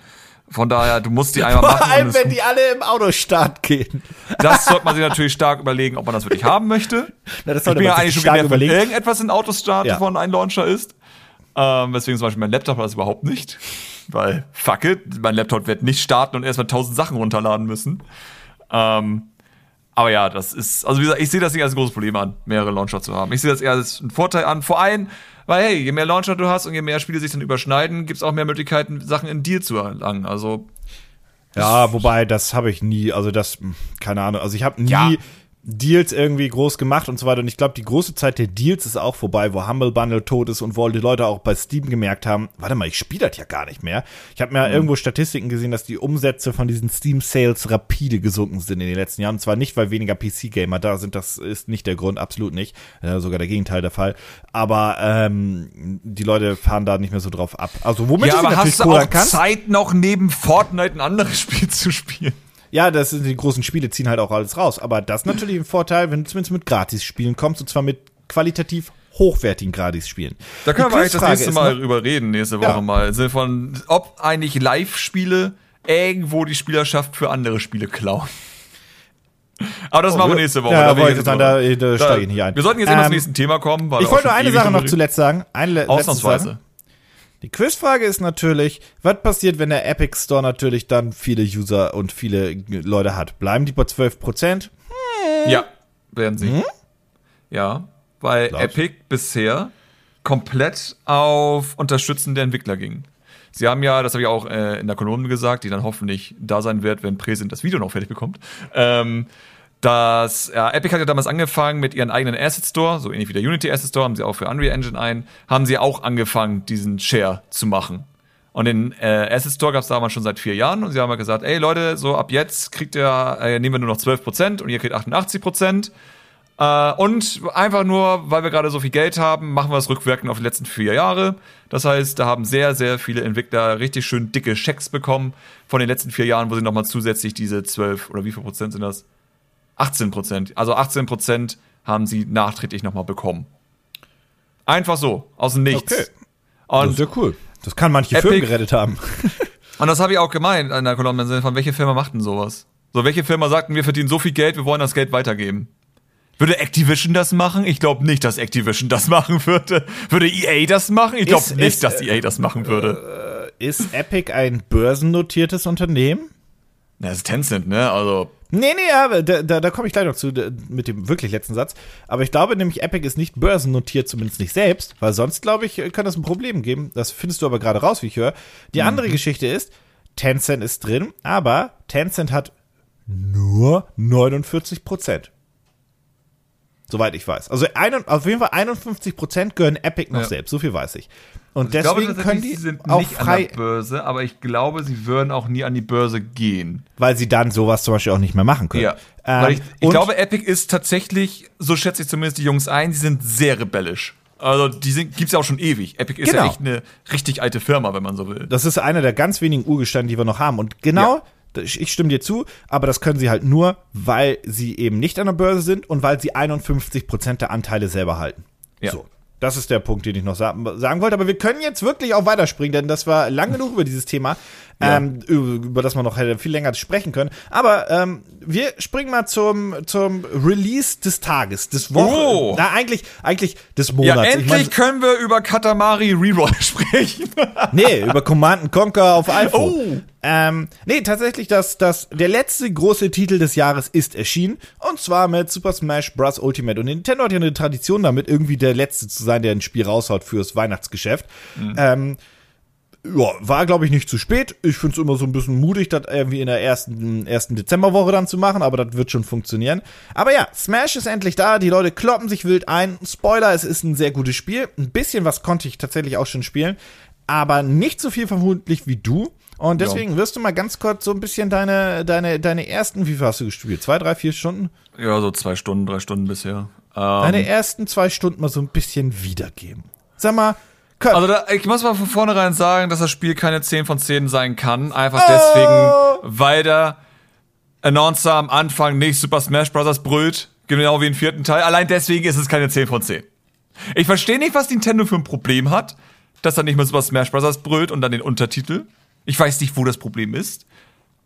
Von daher, du musst die einmal Vor machen. und allem, wenn die alle im Autostart gehen. das sollte man sich natürlich stark überlegen, ob man das wirklich haben möchte. Na, das ich sollte bin ja man sich eigentlich schon genervt, wenn überlegen. irgendetwas in Autostart Ja. von einem Launcher ist. Ähm, weswegen zum Beispiel mein Laptop das überhaupt nicht. Weil, fuck it, mein Laptop wird nicht starten und erstmal tausend Sachen runterladen müssen. Ähm, aber ja, das ist, also wie gesagt, ich sehe das nicht als ein großes Problem an, mehrere Launcher zu haben. Ich sehe das eher als einen Vorteil an. Vor allem, weil hey, je mehr Launcher du hast und je mehr Spiele sich dann überschneiden, gibt's auch mehr Möglichkeiten, Sachen in Deal zu erlangen. Also Ja, wobei, das habe ich nie, also das, hm, keine Ahnung, also ich habe nie Ja. Deals irgendwie groß gemacht und so weiter. Und ich glaube, die große Zeit der Deals ist auch vorbei, wo Humble Bundle tot ist und wo die Leute auch bei Steam gemerkt haben, warte mal, ich spiele das ja gar nicht mehr. Ich habe mir Mhm. irgendwo Statistiken gesehen, dass die Umsätze von diesen Steam-Sales rapide gesunken sind in den letzten Jahren. Und zwar nicht, weil weniger PC-Gamer da sind, das ist nicht der Grund, absolut nicht. Äh, sogar der Gegenteil der Fall. Aber ähm, die Leute fahren da nicht mehr so drauf ab. Also womit ja, aber hast du auch kannst. Zeit noch neben Fortnite ein anderes Spiel zu spielen? Ja, das sind die großen Spiele ziehen halt auch alles raus. Aber das ist natürlich ein Vorteil, wenn du zumindest mit Gratis-Spielen kommst, und zwar mit qualitativ hochwertigen Gratis-Spielen. Da können Die wir eigentlich das nächste ist Mal drüber reden, nächste Woche Ja. mal. Sinne von, ob eigentlich Live-Spiele irgendwo die Spielerschaft für andere Spiele klauen. Aber das machen wir nächste Woche. Oh, Ja, da ich jetzt sagen, drüber- da- da steige ich nicht ein. Wir sollten jetzt Ähm, zum nächsten Thema kommen. Ich wollte nur eine Sache noch zuletzt sagen. Eine letzte Sache. Die Quizfrage ist natürlich, was passiert, wenn der Epic Store natürlich dann viele User und viele Leute hat? Bleiben die bei 12 Prozent? Ja, werden sie. Ja, weil Glaubst? Epic bisher komplett auf unterstützende Entwickler ging. Sie haben ja, das habe ich auch äh, in der Kolumne gesagt, die dann hoffentlich da sein wird, wenn Präsent das Video noch fertig bekommt. Ähm, dass ja, Epic hat ja damals angefangen mit ihren eigenen Asset Store, so ähnlich wie der Unity Asset Store, haben sie auch für Unreal Engine ein, haben sie auch angefangen, diesen Share zu machen. Und den äh, Asset Store gab es damals schon seit vier Jahren und sie haben halt gesagt, ey Leute, so ab jetzt kriegt ihr, äh, nehmen wir nur noch 12% und ihr kriegt 88%. Äh, und einfach nur, weil wir gerade so viel Geld haben, machen wir es rückwirkend auf die letzten vier Jahre. Das heißt, da haben sehr, sehr viele Entwickler richtig schön dicke Schecks bekommen von den letzten vier Jahren, wo sie nochmal zusätzlich diese 12 oder wie viel Prozent sind das? 18 Prozent. Also 18 Prozent haben sie nachträglich nochmal bekommen. Einfach so, aus dem Nichts. Okay. Das Und ist ja cool. Das kann manche Epic- Firmen gerettet haben. Und das habe ich auch gemeint an der Kolumne, von welche Firma macht denn sowas? So, welche Firma sagten, wir verdienen so viel Geld, wir wollen das Geld weitergeben? Würde Activision das machen? Ich glaube nicht, dass Activision das machen würde. Würde EA das machen? Ich glaube nicht, ist, dass EA das machen würde. Ist Epic ein börsennotiertes Unternehmen? Na, das ist Tencent, ne? Also, Nee, nee, aber da, da, da komme ich gleich noch zu, mit dem wirklich letzten Satz. Aber ich glaube nämlich, Epic ist nicht börsennotiert, zumindest nicht selbst, weil sonst, glaube ich, kann das ein Problem geben. Das findest du aber gerade raus, wie ich höre. Die andere Geschichte ist, Tencent ist drin, aber Tencent hat nur 49 Prozent. Soweit ich weiß. Also ein, auf jeden Fall 51 Prozent gehören Epic noch Ja. selbst, so viel weiß ich. Und ich glaube deswegen tatsächlich, können die sie sind auch nicht frei, an der Börse, aber ich glaube, sie würden auch nie an die Börse gehen. weil sie dann sowas zum Beispiel auch nicht mehr machen können. Ja. Ähm, ich, ich glaube, Epic ist tatsächlich, so schätze ich zumindest die Jungs ein, die sind sehr rebellisch. Also die sind, gibt's ja auch schon ewig. Epic ist Genau. ja echt eine richtig alte Firma, wenn man so will. Das ist einer der ganz wenigen Urgesteine, die wir noch haben. Und genau, ich ich stimme dir zu, aber das können sie halt nur, weil sie eben nicht an der Börse sind und weil sie 51 Prozent der Anteile selber halten. Ja. So. Das ist der Punkt, den ich noch sa sagen wollte. Aber wir können jetzt wirklich auch weiterspringen, denn das war lang genug über dieses Thema, Ja. ähm, über, das man noch hätte viel länger sprechen können. Aber ähm, wir springen mal zum, zum Release des Tages, des Wochen. Oh. Na, eigentlich, eigentlich des Ja, Monats. Ich endlich mein, können wir über Katamari Reroll sprechen. Nee, über Command Conquer auf iPhone. Oh. Ähm, nee, tatsächlich, das, das, der letzte große Titel des Jahres ist erschienen. Und zwar mit Super Smash Bros. Ultimate. Und Nintendo hat ja eine Tradition damit, irgendwie der letzte zu sein, der ein Spiel raushaut fürs Weihnachtsgeschäft. Ähm, ja, war, glaube ich, nicht zu spät. Ich finde es immer so ein bisschen mutig, das irgendwie in der ersten, ersten Dezemberwoche dann zu machen, aber das wird schon funktionieren. Aber ja, Smash ist endlich da, die Leute kloppen sich wild ein. Spoiler, es ist ein sehr gutes Spiel. Ein bisschen was konnte ich tatsächlich auch schon spielen, aber nicht so viel vermutlich wie du. Und deswegen ja. wirst du mal ganz kurz so ein bisschen deine, deine, deine ersten, wie viel hast du gespielt? Zwei, drei, vier Stunden? Ja, so zwei Stunden, drei Stunden bisher. Ähm, deine ersten zwei Stunden mal so ein bisschen wiedergeben. Sag mal, also da, ich muss mal von vornherein sagen, dass das Spiel keine 10 von 10 sein kann. Einfach deswegen, weil der Announcer am Anfang nicht Super Smash Bros. brüllt. Genau wie im vierten Teil. Allein deswegen ist es keine 10 von 10. Ich verstehe nicht, was Nintendo für ein Problem hat, dass er nicht mehr Super Smash Bros. brüllt und dann den Untertitel. Ich weiß nicht, wo das Problem ist.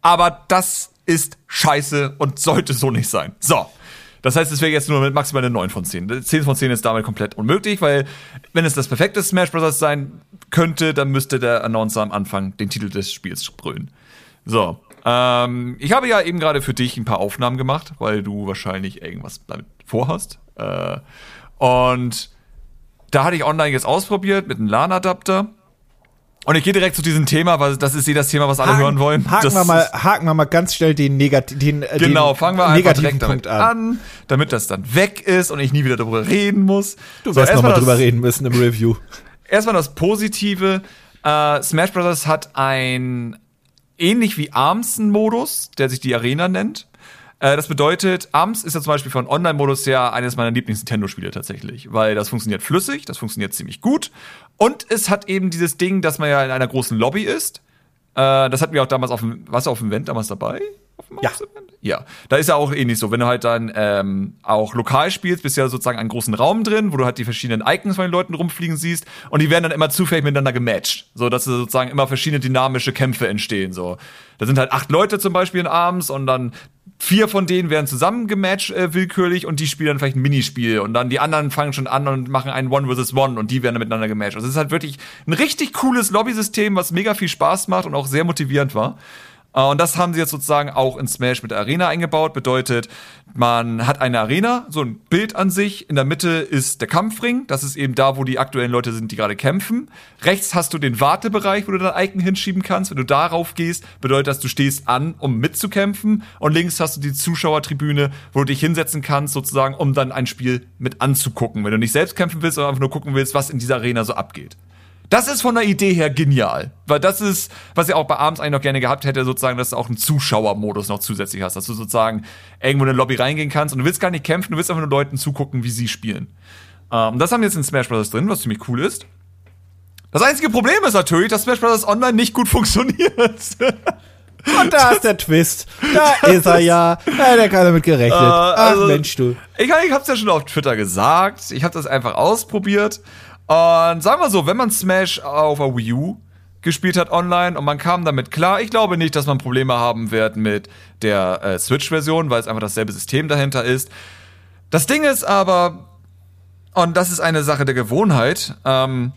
Aber das ist scheiße und sollte so nicht sein. So. Das heißt, es wäre jetzt nur mit maximal eine 9 von 10. 10 von 10 ist damit komplett unmöglich, weil wenn es das perfekte Smash Bros. sein könnte, dann müsste der Announcer am Anfang den Titel des Spiels brüllen. So. Ähm, ich habe ja eben gerade für dich ein paar Aufnahmen gemacht, weil du wahrscheinlich irgendwas damit vorhast. Äh, und da hatte ich online jetzt ausprobiert mit einem LAN-Adapter. Und ich gehe direkt zu diesem Thema, weil das ist eh das Thema, was alle haken, hören wollen. Haken wir, mal, haken wir mal ganz schnell den, Negat den, äh, genau, den fangen wir einfach direkt damit an. an. damit das dann weg ist und ich nie wieder darüber reden muss. Du so, wirst nochmal drüber reden müssen im Review. Erstmal das Positive. Äh, Smash Bros. hat ein ähnlich wie Arms Modus, der sich die Arena nennt. Äh, das bedeutet, Arms ist ja zum Beispiel von Online-Modus ja eines meiner Lieblings-Nintendo-Spiele tatsächlich, weil das funktioniert flüssig, das funktioniert ziemlich gut und es hat eben dieses Ding, dass man ja in einer großen Lobby ist. Äh, das hatten wir auch damals auf dem, du auf dem Event damals dabei? ja. Ja, da ist ja auch ähnlich so. Wenn du halt dann ähm, auch lokal spielst, bist du ja sozusagen einen großen Raum drin, wo du halt die verschiedenen Icons von den Leuten rumfliegen siehst und die werden dann immer zufällig miteinander gematcht, so dass sozusagen immer verschiedene dynamische Kämpfe entstehen. So, da sind halt acht Leute zum Beispiel in abends und dann vier von denen werden zusammen gematcht äh, willkürlich und die spielen dann vielleicht ein Minispiel und dann die anderen fangen schon an und machen ein One vs. One und die werden dann miteinander gematcht. Also es ist halt wirklich ein richtig cooles Lobby-System, was mega viel Spaß macht und auch sehr motivierend war. Äh, und das haben sie jetzt sozusagen auch in Smash mit der Arena eingebaut. Bedeutet, man hat eine Arena, so ein Bild an sich. In der Mitte ist der Kampfring. Das ist eben da, wo die aktuellen Leute sind, die gerade kämpfen. Rechts hast du den Wartebereich, wo du dein Icon hinschieben kannst. Wenn du darauf gehst, bedeutet das, du stehst an, um mitzukämpfen. Und links hast du die Zuschauertribüne, wo du dich hinsetzen kannst, sozusagen, um dann ein Spiel mit anzugucken. Wenn du nicht selbst kämpfen willst, sondern einfach nur gucken willst, was in dieser Arena so abgeht. Das ist von der Idee her genial. Weil das ist, was ich auch bei Abends eigentlich noch gerne gehabt hätte, sozusagen, dass du auch einen Zuschauermodus noch zusätzlich hast. Dass du sozusagen irgendwo in eine Lobby reingehen kannst und du willst gar nicht kämpfen, du willst einfach nur Leuten zugucken, wie sie spielen. Ähm, das haben wir jetzt in Smash Bros. drin, was ziemlich cool ist. Das einzige Problem ist natürlich, dass Smash Bros. Online nicht gut funktioniert. Und da ist der Twist. Da ist er ja. Da hat ja keiner damit gerechnet. Äh, also, Ach Mensch, du. Ich, ich hab's ja schon auf Twitter gesagt. Ich habe das einfach ausprobiert. Und sagen wir so, wenn man Smash auf der Wii U gespielt hat online und man kam damit klar, ich glaube nicht, dass man Probleme haben wird mit der äh, Switch-Version, weil es einfach dasselbe System dahinter ist. Das Ding ist aber, und das ist eine Sache der Gewohnheit, ähm,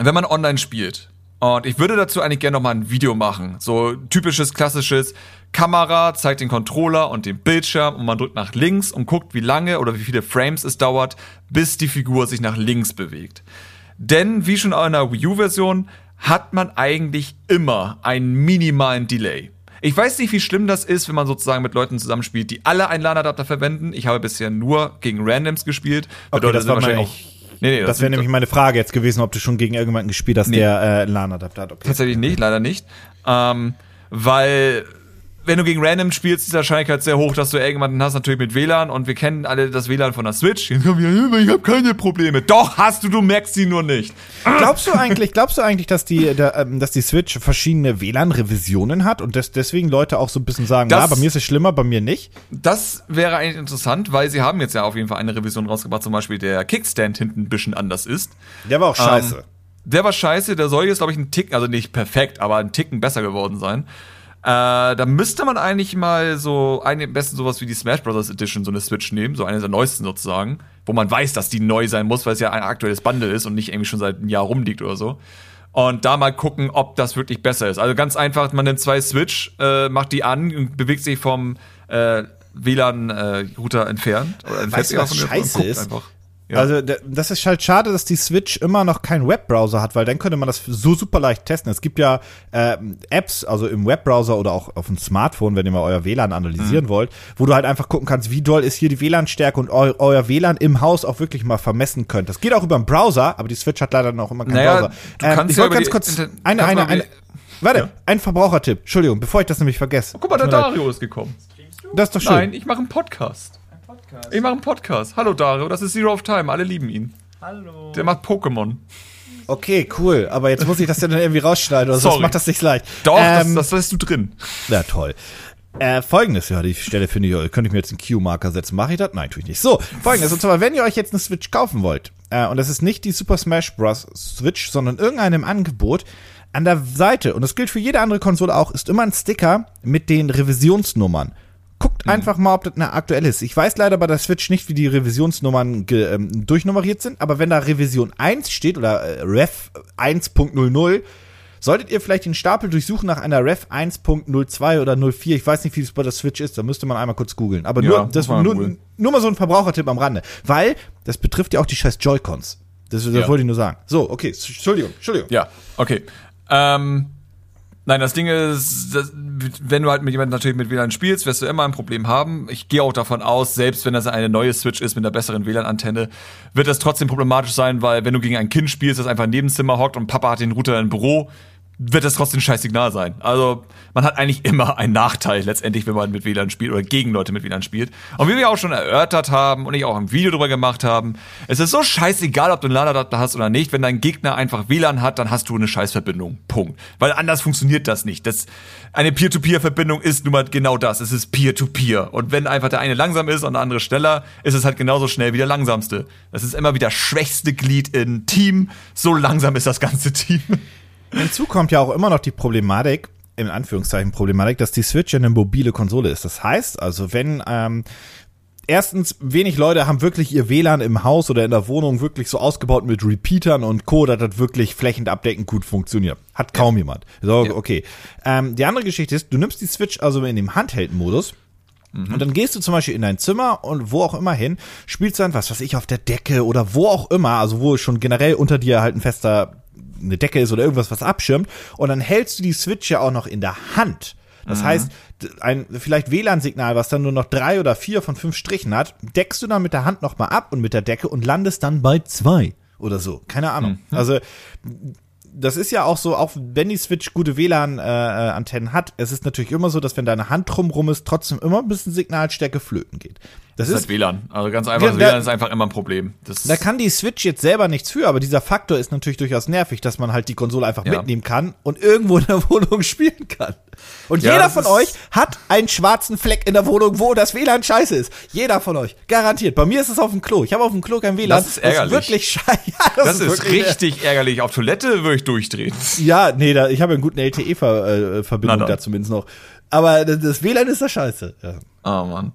wenn man online spielt, und ich würde dazu eigentlich gerne noch mal ein Video machen. So typisches, klassisches Kamera zeigt den Controller und den Bildschirm und man drückt nach links und guckt, wie lange oder wie viele Frames es dauert, bis die Figur sich nach links bewegt. Denn, wie schon in einer Wii U-Version, hat man eigentlich immer einen minimalen Delay. Ich weiß nicht, wie schlimm das ist, wenn man sozusagen mit Leuten zusammenspielt, die alle einen LAN-Adapter verwenden. Ich habe bisher nur gegen Randoms gespielt. Okay, das war wahrscheinlich auch Nee, nee, das, das wäre nämlich meine Frage jetzt gewesen, ob du schon gegen irgendjemanden gespielt hast, nee. der äh, LAN-Adapter hat. Okay. Tatsächlich nicht, leider nicht. Ähm, weil wenn du gegen Random spielst, ist die Wahrscheinlichkeit sehr hoch, dass du irgendwann hast, natürlich mit WLAN und wir kennen alle das WLAN von der Switch. Jetzt kommen wir, ich habe keine Probleme. Doch, hast du, du merkst sie nur nicht. Glaubst du eigentlich, glaubst du eigentlich, dass die, der, ähm, dass die Switch verschiedene WLAN-Revisionen hat und dass deswegen Leute auch so ein bisschen sagen, das, na, bei mir ist es schlimmer, bei mir nicht? Das wäre eigentlich interessant, weil sie haben jetzt ja auf jeden Fall eine Revision rausgebracht, zum Beispiel der Kickstand hinten ein bisschen anders ist. Der war auch scheiße. Ähm, der war scheiße, der soll jetzt, glaube ich, ein Tick, also nicht perfekt, aber ein Ticken besser geworden sein. Äh, da müsste man eigentlich mal so, am besten sowas wie die Smash Bros. Edition, so eine Switch nehmen, so eine der neuesten sozusagen, wo man weiß, dass die neu sein muss, weil es ja ein aktuelles Bundle ist und nicht irgendwie schon seit einem Jahr rumliegt oder so. Und da mal gucken, ob das wirklich besser ist. Also ganz einfach, man nimmt zwei Switch, äh, macht die an und bewegt sich vom äh, WLAN-Router äh, entfernt. Oder entfernt weißt du, was scheiße ist? Einfach. Ja. Also das ist halt schade, dass die Switch immer noch keinen Webbrowser hat, weil dann könnte man das so super leicht testen. Es gibt ja äh, Apps, also im Webbrowser oder auch auf dem Smartphone, wenn ihr mal euer WLAN analysieren mhm. wollt, wo du halt einfach gucken kannst, wie doll ist hier die WLAN-Stärke und eu euer WLAN im Haus auch wirklich mal vermessen könnt. Das geht auch über den Browser, aber die Switch hat leider noch immer keinen naja, Browser. Ähm, ich wollte ganz kurz eine, eine, eine, warte, ja. ein Verbrauchertipp. Entschuldigung, bevor ich das nämlich vergesse. Oh, guck mal, der Dario ist gekommen. Das ist doch schön. Nein, ich mache einen Podcast. Podcast. Ich mache einen Podcast. Hallo Dario, das ist Zero of Time. Alle lieben ihn. Hallo. Der macht Pokémon. Okay, cool. Aber jetzt muss ich das dann irgendwie rausschneiden oder so. Das macht das nicht leicht. Doch, ähm, das, das lässt du drin. Ja, toll. Äh, folgendes, ja, die Stelle finde ich, könnte ich mir jetzt einen Q-Marker setzen. Mache ich das? Nein, tue ich nicht. So, folgendes. Und zwar, wenn ihr euch jetzt eine Switch kaufen wollt, äh, und das ist nicht die Super Smash Bros. Switch, sondern irgendeinem Angebot, an der Seite, und das gilt für jede andere Konsole auch, ist immer ein Sticker mit den Revisionsnummern. Guckt mhm. einfach mal, ob das eine aktuelle ist. Ich weiß leider bei der Switch nicht, wie die Revisionsnummern ähm, durchnummeriert sind, aber wenn da Revision 1 steht oder äh, Rev 1.00, solltet ihr vielleicht den Stapel durchsuchen nach einer Rev 1.02 oder 04. Ich weiß nicht, wie es bei der Switch ist, da müsste man einmal kurz googeln. Aber ja, nur, das, nur, nur mal so ein Verbrauchertipp am Rande. Weil, das betrifft ja auch die scheiß Joy-Cons. Das, das ja. wollte ich nur sagen. So, okay, Entschuldigung, Entschuldigung. Ja, okay. Ähm, Nein, das Ding ist, das, wenn du halt mit jemandem natürlich mit WLAN spielst, wirst du immer ein Problem haben. Ich gehe auch davon aus, selbst wenn das eine neue Switch ist mit einer besseren WLAN-Antenne, wird das trotzdem problematisch sein, weil wenn du gegen ein Kind spielst, das einfach im Nebenzimmer hockt und Papa hat den Router im Büro, wird das trotzdem ein scheiß Signal sein. Also man hat eigentlich immer einen Nachteil letztendlich, wenn man mit WLAN spielt oder gegen Leute mit WLAN spielt. Und wie wir auch schon erörtert haben und ich auch ein Video drüber gemacht haben, es ist so scheißegal, ob du einen LAN-Adapter hast oder nicht. Wenn dein Gegner einfach WLAN hat, dann hast du eine Scheißverbindung. Punkt. Weil anders funktioniert das nicht. Das, eine Peer-to-Peer-Verbindung ist nun mal genau das. Es ist Peer-to-Peer. -Peer. Und wenn einfach der eine langsam ist und der andere schneller, ist es halt genauso schnell wie der langsamste. Das ist immer wieder schwächste Glied im Team. So langsam ist das ganze Team. Hinzu kommt ja auch immer noch die Problematik, in Anführungszeichen Problematik, dass die Switch ja eine mobile Konsole ist. Das heißt also, wenn ähm, erstens wenig Leute haben wirklich ihr WLAN im Haus oder in der Wohnung wirklich so ausgebaut mit Repeatern und Co, dass das wirklich flächenabdeckend gut funktioniert. Hat kaum ja. jemand. So, ja. okay. Ähm, die andere Geschichte ist, du nimmst die Switch also in dem Handheld-Modus. Mhm. Und dann gehst du zum Beispiel in dein Zimmer und wo auch immer hin, spielst dann was, was ich auf der Decke oder wo auch immer, also wo schon generell unter dir halt ein fester eine Decke ist oder irgendwas, was abschirmt. Und dann hältst du die Switch ja auch noch in der Hand. Das mhm. heißt, ein vielleicht WLAN-Signal, was dann nur noch drei oder vier von fünf Strichen hat, deckst du dann mit der Hand nochmal ab und mit der Decke und landest dann bei zwei oder so. Keine Ahnung. Mhm. Also das ist ja auch so, auch wenn die Switch gute WLAN-Antennen äh, hat, es ist natürlich immer so, dass wenn deine Hand drumrum ist, trotzdem immer ein bisschen Signalstärke flöten geht. Das, das ist halt WLAN. Also ganz einfach, ja, WLAN ist einfach immer ein Problem. Das da kann die Switch jetzt selber nichts für, aber dieser Faktor ist natürlich durchaus nervig, dass man halt die Konsole einfach ja. mitnehmen kann und irgendwo in der Wohnung spielen kann. Und ja, jeder von euch hat einen schwarzen Fleck in der Wohnung, wo das WLAN scheiße ist. Jeder von euch. Garantiert. Bei mir ist es auf dem Klo. Ich habe auf dem Klo kein WLAN. Das ist ärgerlich. Das ist wirklich scheiße. Ja, das, das, ist, ist richtig ärgerlich. Auf Toilette würde ich durchdrehen. Ja, nee, da, ich habe einen guten LTE-Verbindung äh, da zumindest noch. Aber das WLAN ist da scheiße. Ja. Oh Mann.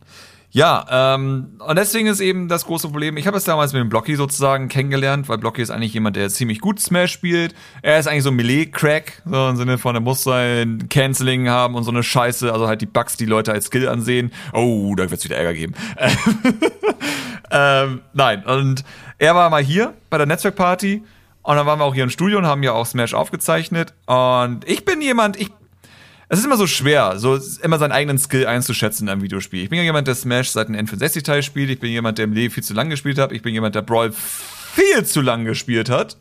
Ja, ähm, und deswegen ist eben das große Problem. Ich habe es damals mit dem Blocky sozusagen kennengelernt, weil Blocky ist eigentlich jemand, der ziemlich gut Smash spielt. Er ist eigentlich so Melee-Crack, so im Sinne von, er muss sein Canceling haben und so eine Scheiße, also halt die Bugs, die Leute als Skill ansehen. Oh, da wird's wieder Ärger geben. ähm, nein, und er war mal hier bei der Netzwerkparty und dann waren wir auch hier im Studio und haben ja auch Smash aufgezeichnet. Und ich bin jemand, ich es ist immer so schwer, so immer seinen eigenen Skill einzuschätzen in einem Videospiel. Ich bin ja jemand, der Smash seit dem N64-Teil spielt. Ich bin jemand, der im Lee viel zu lang gespielt hat. Ich bin jemand, der Brawl viel zu lang gespielt hat.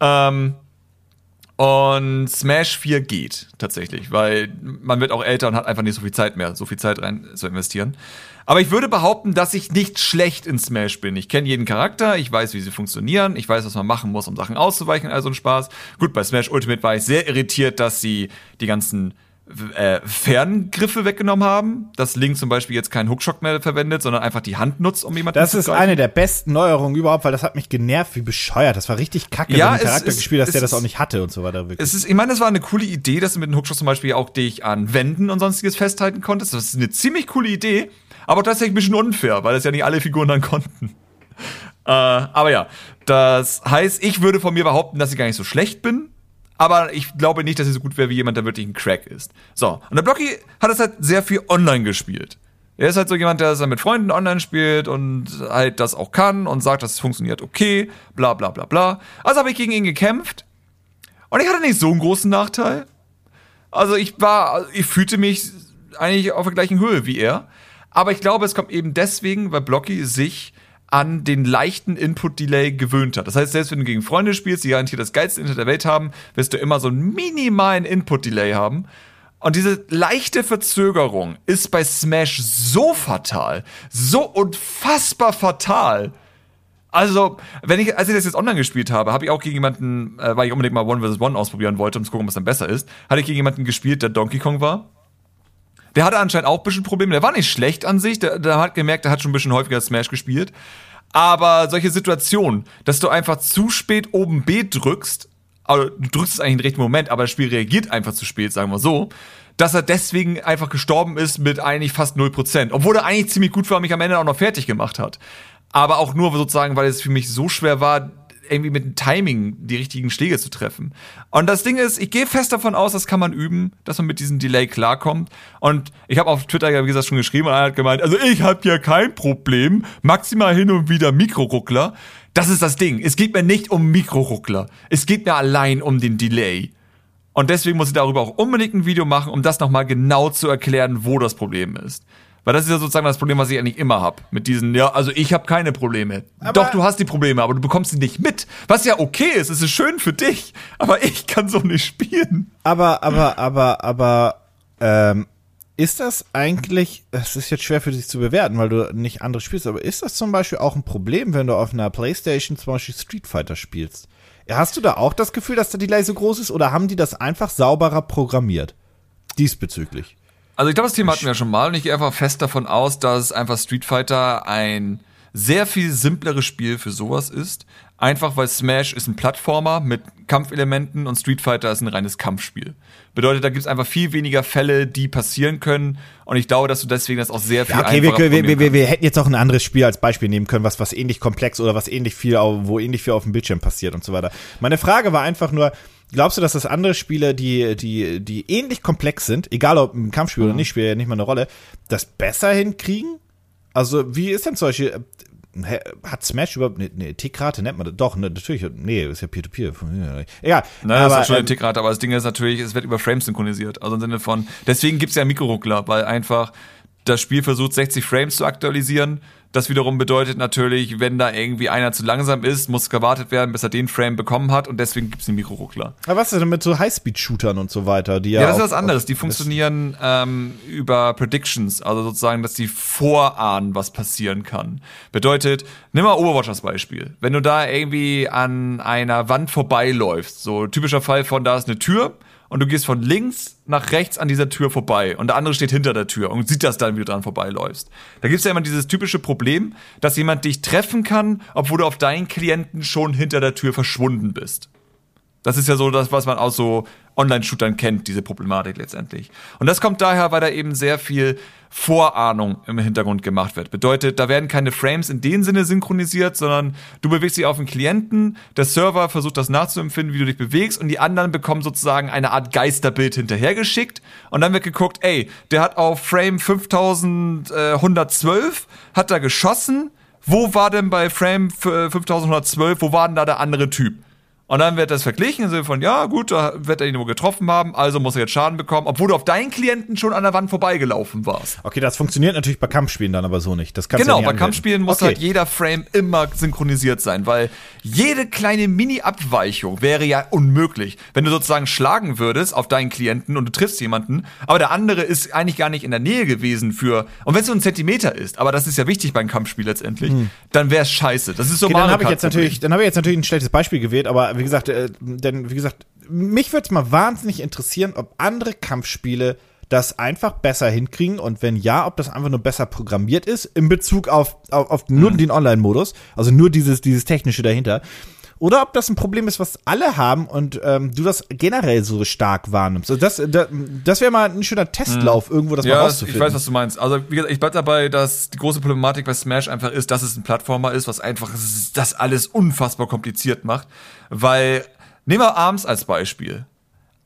Ähm, und Smash 4 geht tatsächlich, weil man wird auch älter und hat einfach nicht so viel Zeit mehr, so viel Zeit rein zu investieren. Aber ich würde behaupten, dass ich nicht schlecht in Smash bin. Ich kenne jeden Charakter, ich weiß, wie sie funktionieren, ich weiß, was man machen muss, um Sachen auszuweichen, also ein Spaß. Gut, bei Smash Ultimate war ich sehr irritiert, dass sie die ganzen äh, Ferngriffe weggenommen haben, dass Link zum Beispiel jetzt keinen Hookshot mehr verwendet, sondern einfach die Hand nutzt, um jemanden das zu Das ist eine der besten Neuerungen überhaupt, weil das hat mich genervt, wie bescheuert. Das war richtig kacke, ja, ein Charakter ist, gespielt, dass der das auch nicht hatte und so weiter. Wirklich. Es ist, ich meine, das war eine coole Idee, dass du mit dem Hookshot zum Beispiel auch dich an Wänden und sonstiges festhalten konntest. Das ist eine ziemlich coole Idee, aber tatsächlich ein bisschen unfair, weil das ja nicht alle Figuren dann konnten. Äh, aber ja, das heißt, ich würde von mir behaupten, dass ich gar nicht so schlecht bin aber ich glaube nicht, dass sie so gut wäre wie jemand, der wirklich ein Crack ist. So, und der Blocky hat es halt sehr viel online gespielt. Er ist halt so jemand, der dann mit Freunden online spielt und halt das auch kann und sagt, dass es funktioniert okay, bla bla bla bla. Also habe ich gegen ihn gekämpft und ich hatte nicht so einen großen Nachteil. Also ich war, ich fühlte mich eigentlich auf der gleichen Höhe wie er. Aber ich glaube, es kommt eben deswegen, weil Blocky sich an den leichten Input-Delay gewöhnt hat. Das heißt, selbst wenn du gegen Freunde spielst, die garantiert das geilste Internet der Welt haben, wirst du immer so einen minimalen Input-Delay haben. Und diese leichte Verzögerung ist bei Smash so fatal, so unfassbar fatal. Also, wenn ich, als ich das jetzt online gespielt habe, habe ich auch gegen jemanden, äh, weil ich unbedingt mal One vs. One ausprobieren wollte, um zu gucken, was dann besser ist, hatte ich gegen jemanden gespielt, der Donkey Kong war. Der hatte anscheinend auch ein bisschen Probleme. Der war nicht schlecht an sich. Der, der hat gemerkt, der hat schon ein bisschen häufiger Smash gespielt. Aber solche Situationen, dass du einfach zu spät oben B drückst, also du drückst es eigentlich im richtigen Moment, aber das Spiel reagiert einfach zu spät, sagen wir so, dass er deswegen einfach gestorben ist mit eigentlich fast 0%. Obwohl er eigentlich ziemlich gut und mich am Ende auch noch fertig gemacht hat. Aber auch nur sozusagen, weil es für mich so schwer war, irgendwie mit dem Timing die richtigen Schläge zu treffen. Und das Ding ist, ich gehe fest davon aus, das kann man üben, dass man mit diesem Delay klarkommt. Und ich habe auf Twitter, wie gesagt, schon geschrieben und einer hat gemeint, also ich habe hier kein Problem, maximal hin und wieder Mikroruckler. Das ist das Ding. Es geht mir nicht um Mikroruckler. Es geht mir allein um den Delay. Und deswegen muss ich darüber auch unbedingt ein Video machen, um das nochmal genau zu erklären, wo das Problem ist. Weil das ist ja sozusagen das Problem, was ich eigentlich immer hab. Mit diesen, ja, also ich habe keine Probleme. Aber Doch, du hast die Probleme, aber du bekommst sie nicht mit. Was ja okay ist, es ist schön für dich. Aber ich kann so nicht spielen. Aber, aber, aber, aber, ähm, ist das eigentlich, es ist jetzt schwer für dich zu bewerten, weil du nicht andere spielst, aber ist das zum Beispiel auch ein Problem, wenn du auf einer Playstation zum Beispiel Street Fighter spielst? Hast du da auch das Gefühl, dass der Delay so groß ist oder haben die das einfach sauberer programmiert? Diesbezüglich. Also ich glaube, das Thema hatten wir ja schon mal und ich gehe einfach fest davon aus, dass einfach Street Fighter ein sehr viel simpleres Spiel für sowas ist. Einfach weil Smash ist ein Plattformer mit Kampfelementen und Street Fighter ist ein reines Kampfspiel. Bedeutet, da gibt es einfach viel weniger Fälle, die passieren können. Und ich glaube, dass du deswegen das auch sehr viel ja, okay, einfacher wir, wir, wir, wir, hätten jetzt auch ein anderes Spiel als Beispiel nehmen können, was, was ähnlich komplex oder was ähnlich viel, wo ähnlich viel auf dem Bildschirm passiert und so weiter. Meine Frage war einfach nur, Glaubst du, dass das andere Spiele, die, die, die ähnlich komplex sind, egal ob im Kampfspiel mhm. oder nicht, spielt ja nicht mal eine Rolle, das besser hinkriegen? Also, wie ist denn zum Beispiel, hat Smash überhaupt eine, eine Tickrate, nennt man das? Doch, ne, natürlich, nee, ist ja Peer-to-Peer. -Peer. Egal. Naja, aber, das ist schon eine ähm, Tickrate, aber das Ding ist natürlich, es wird über Frames synchronisiert. Also im Sinne von, deswegen gibt's ja Mikroruckler, weil einfach das Spiel versucht, 60 Frames zu aktualisieren das wiederum bedeutet natürlich, wenn da irgendwie einer zu langsam ist, muss gewartet werden, bis er den Frame bekommen hat und deswegen gibt es einen Mikroruckler. Aber was ist denn mit so Highspeed-Shootern und so weiter? Die ja, ja das ist was anderes. Die funktionieren ähm, über Predictions, also sozusagen, dass die vorahnen, was passieren kann. Bedeutet, nimm mal Overwatch als Beispiel. Wenn du da irgendwie an einer Wand vorbeiläufst, so typischer Fall von da ist eine Tür, und du gehst von links nach rechts an dieser Tür vorbei und der andere steht hinter der Tür und sieht das dann, wie du dran vorbeiläufst. Da gibt es ja immer dieses typische Problem, dass jemand dich treffen kann, obwohl du auf deinen Klienten schon hinter der Tür verschwunden bist. Das ist ja so das, was man aus so Online-Shootern kennt, diese Problematik letztendlich. Und das kommt daher, weil da eben sehr viel Vorahnung im Hintergrund gemacht wird. Bedeutet, da werden keine Frames in dem Sinne synchronisiert, sondern du bewegst dich auf den Klienten, der Server versucht das nachzuempfinden, wie du dich bewegst und die anderen bekommen sozusagen eine Art Geisterbild hinterhergeschickt und dann wird geguckt, ey, der hat auf Frame 5112 hat er geschossen, wo war denn bei Frame 5112, wo war denn da der andere Typ? Und dann wird das verglichen im Sinne von, ja, gut, da wird er ihn nur getroffen haben, also muss er jetzt Schaden bekommen, obwohl du auf deinen Klienten schon an der Wand vorbeigelaufen warst. Okay, das funktioniert natürlich bei Kampfspielen dann aber so nicht. Das kannst genau, ja bei Kampfspielen muss okay. halt jeder Frame immer synchronisiert sein, weil jede kleine Mini-Abweichung wäre ja unmöglich. Wenn du sozusagen schlagen würdest auf deinen Klienten und du triffst jemanden, aber der andere ist eigentlich gar nicht in der Nähe gewesen für, und wenn es nur ein Zentimeter ist, aber das ist ja wichtig beim Kampfspiel letztendlich, hm. dann wäre es scheiße. Das ist so okay, Dann habe ich jetzt natürlich, dann habe ich jetzt natürlich ein schlechtes Beispiel gewählt, aber wie gesagt, äh, denn wie gesagt, mich würde es mal wahnsinnig interessieren, ob andere Kampfspiele das einfach besser hinkriegen und wenn ja, ob das einfach nur besser programmiert ist in Bezug auf, auf, auf nur mhm. den Online-Modus, also nur dieses, dieses technische dahinter. Oder ob das ein Problem ist, was alle haben und ähm, du das generell so stark wahrnimmst. Also das, das, das wäre mal ein schöner Testlauf, mhm. irgendwo das ja, mal rauszufinden. Ich weiß, was du meinst. Also wie gesagt, ich bleib dabei, dass die große Problematik bei Smash einfach ist, dass es ein Plattformer ist, was einfach das alles unfassbar kompliziert macht. Weil, nehmen wir Arms als Beispiel.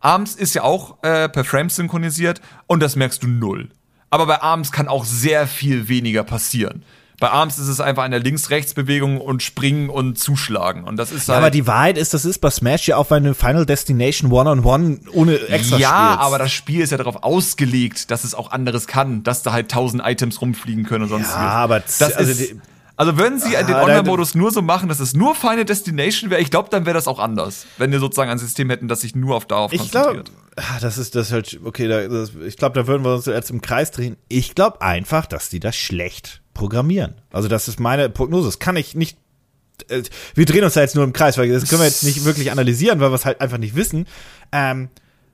Arms ist ja auch äh, per Frame synchronisiert und das merkst du null. Aber bei Arms kann auch sehr viel weniger passieren. Bei Arms ist es einfach eine Links-Rechts-Bewegung und Springen und Zuschlagen. Und das ist ja, halt. aber die Wahrheit ist, das ist bei Smash ja auch eine Final Destination One-on-One ohne extra Ja, spielst. aber das Spiel ist ja darauf ausgelegt, dass es auch anderes kann, dass da halt tausend Items rumfliegen können und sonst Ja, aber das also ist, also würden sie Ah, den Online-Modus nur so machen, dass es nur Final Destination wäre, ich glaube, dann wäre das auch anders. Wenn wir sozusagen ein System hätten, das sich nur auf darauf Ich glaube, konzentriert. das ist das ist halt okay. Da, das, ich glaube, da würden wir uns jetzt im Kreis drehen. Ich glaube einfach, dass die das schlecht programmieren. Also das ist meine Prognose. Das kann ich nicht. äh, Wir drehen uns da jetzt nur im Kreis, weil das können wir jetzt nicht wirklich analysieren, weil wir es halt einfach nicht wissen. Ähm,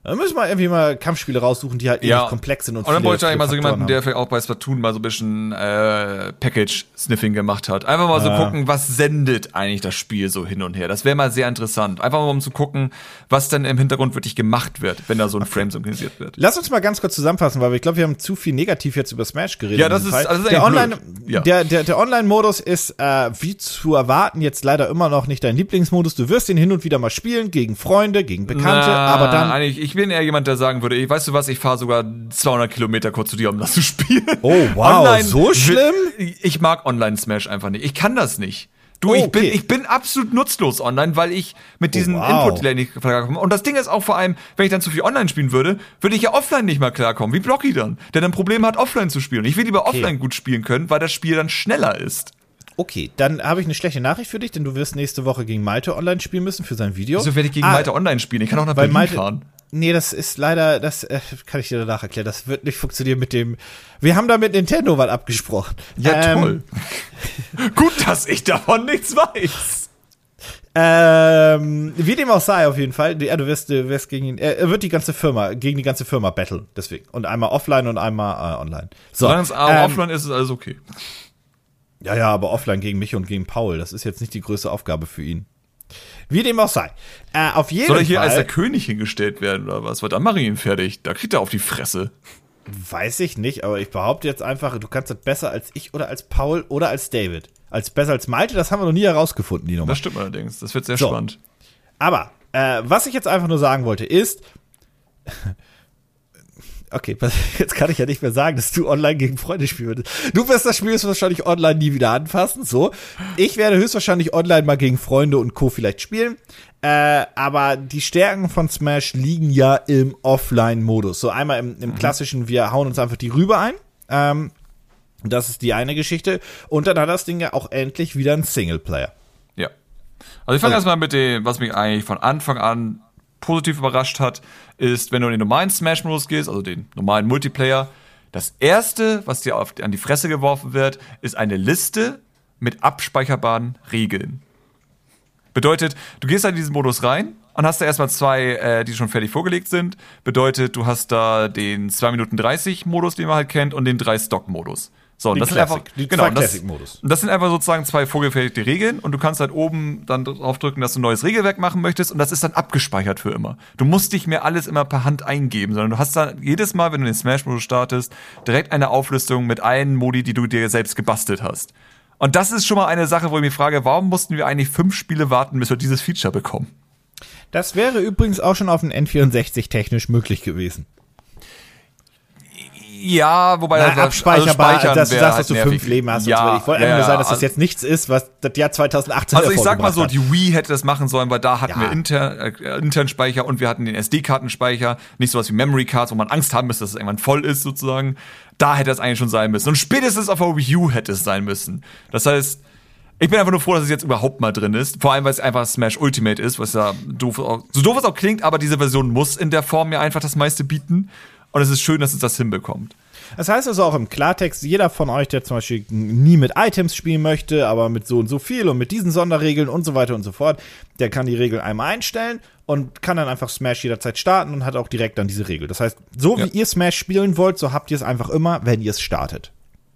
dann müssen wir irgendwie mal Kampfspiele raussuchen, die halt Ja. ewig komplex sind und Und dann bräuchte ich mal so jemanden, der vielleicht auch bei Splatoon mal so ein bisschen äh, Package-Sniffing gemacht hat. Einfach mal so Ja. gucken, was sendet eigentlich das Spiel so hin und her. Das wäre mal sehr interessant. Einfach mal um zu gucken, was dann im Hintergrund wirklich gemacht wird, wenn da so ein Frame synchronisiert wird. Lass uns mal ganz kurz zusammenfassen, weil ich glaube, wir haben zu viel negativ jetzt über Smash geredet. Ja, das ist- also das ist der Online. Ja. der, der, der Online-Modus ist, äh, wie zu erwarten, jetzt leider immer noch nicht dein Lieblingsmodus. Du wirst ihn hin und wieder mal spielen, gegen Freunde, gegen Bekannte, Na, aber dann. Eigentlich, ich bin eher jemand, der sagen würde, ich, weißt du was, ich fahre sogar 200 Kilometer kurz zu dir, um das zu spielen. Oh, wow, so schlimm? Ich mag Online-Smash einfach nicht. Ich kann das nicht. Du, Oh, ich, bin, okay. ich bin absolut nutzlos online, weil ich mit diesen wow. Input-Delay nicht klarkomme. Und das Ding ist auch vor allem, wenn ich dann zu viel online spielen würde, würde ich ja offline nicht mal klarkommen. Wie Blocky dann? Der dann Probleme hat, offline zu spielen. Ich will lieber offline gut spielen können, weil das Spiel dann schneller ist. Okay, dann habe ich eine schlechte Nachricht für dich, denn du wirst nächste Woche gegen Malte online spielen müssen für sein Video. Wieso werde ich gegen Ah, Malte online spielen? Ich kann auch nach Berlin Malte, fahren. Nee, das ist leider, das äh, kann ich dir danach erklären. Das wird nicht funktionieren mit dem. Wir haben da mit Nintendo mal abgesprochen. Ja, Ähm, toll. Gut, dass ich davon nichts weiß. Ähm, wie dem auch sei, auf jeden Fall. Ja, du wirst, du wirst gegen ihn. Er er wird die ganze Firma, gegen die ganze Firma battlen. Deswegen. Und einmal offline und einmal äh, online. So. Solange es ähm, offline ist, ist alles okay. Ja, ja, aber offline gegen mich und gegen Paul. Das ist jetzt nicht die größte Aufgabe für ihn. Wie dem auch sei. Äh, auf jeden Soll er hier Fall. als der König hingestellt werden oder was? Weil dann mache ich ihn fertig. Da kriegt er auf die Fresse. Weiß ich nicht, aber ich behaupte jetzt einfach, du kannst das besser als ich oder als Paul oder als David. Als besser als Malte, das haben wir noch nie herausgefunden, die Nummer. Das stimmt allerdings. Das wird sehr So. spannend. Aber, äh, was ich jetzt einfach nur sagen wollte, ist. Okay, jetzt kann ich ja nicht mehr sagen, dass du online gegen Freunde spielen würdest. Du wirst das Spiel wahrscheinlich online nie wieder anfassen, so. Ich werde höchstwahrscheinlich online mal gegen Freunde und Co. vielleicht spielen. Äh, aber die Stärken von Smash liegen ja im Offline-Modus. So einmal im, im klassischen, wir hauen uns einfach die Rübe ein. Ähm, das ist die eine Geschichte. Und dann hat das Ding ja auch endlich wieder einen Singleplayer. Ja. Also ich fange erstmal mit dem, was mich eigentlich von Anfang an positiv überrascht hat, ist, wenn du in den normalen Smash-Modus gehst, also den normalen Multiplayer, das erste, was dir auf, an die Fresse geworfen wird, ist eine Liste mit abspeicherbaren Regeln. Bedeutet, du gehst da in diesen Modus rein und hast da erstmal zwei, äh, die schon fertig vorgelegt sind. Bedeutet, du hast da den 2 Minuten 30 Modus, den man halt kennt, und den 3 Stock Modus. So, und das Classic, sind einfach, die genau, das, das sind einfach sozusagen zwei vorgefertigte Regeln und du kannst halt oben dann drauf drücken, dass du ein neues Regelwerk machen möchtest und das ist dann abgespeichert für immer. Du musst nicht mehr alles immer per Hand eingeben, sondern du hast dann jedes Mal, wenn du den Smash-Modus startest, direkt eine Auflistung mit allen Modi, die du dir selbst gebastelt hast. Und das ist schon mal eine Sache, wo ich mich frage, warum mussten wir eigentlich fünf Spiele warten, bis wir dieses Feature bekommen? Das wäre übrigens auch schon auf dem N64 technisch möglich gewesen. Ja, wobei Na, das- also abspeicherbar, speichern dass du sagst, dass du nervig. fünf Leben hast Ja, und so. Ich wollte ja, einfach nur sagen, dass das also- jetzt nichts ist, was das Jahr 2018 Also ich sag mal so, hat. die Wii hätte das machen sollen, weil da hatten Ja. wir intern, äh, internen Speicher und wir hatten den SD-Kartenspeicher, nicht sowas wie Memory Cards, wo man Angst haben müsste, dass es irgendwann voll ist sozusagen. Da hätte es eigentlich schon sein müssen. Und spätestens auf der Wii U hätte es sein müssen. Das heißt, ich bin einfach nur froh, dass es jetzt überhaupt mal drin ist. Vor allem, weil es einfach Smash Ultimate ist, was ja doof, auch- so doof es auch klingt, aber diese Version muss in der Form ja einfach das meiste bieten. Und es ist schön, dass es das hinbekommt. Das heißt also auch im Klartext, jeder von euch, der zum Beispiel nie mit Items spielen möchte, aber mit so und so viel und mit diesen Sonderregeln und so weiter und so fort, der kann die Regeln einmal einstellen und kann dann einfach Smash jederzeit starten und hat auch direkt dann diese Regel. Das heißt, so wie Ja. ihr Smash spielen wollt, so habt ihr es einfach immer, wenn ihr es startet.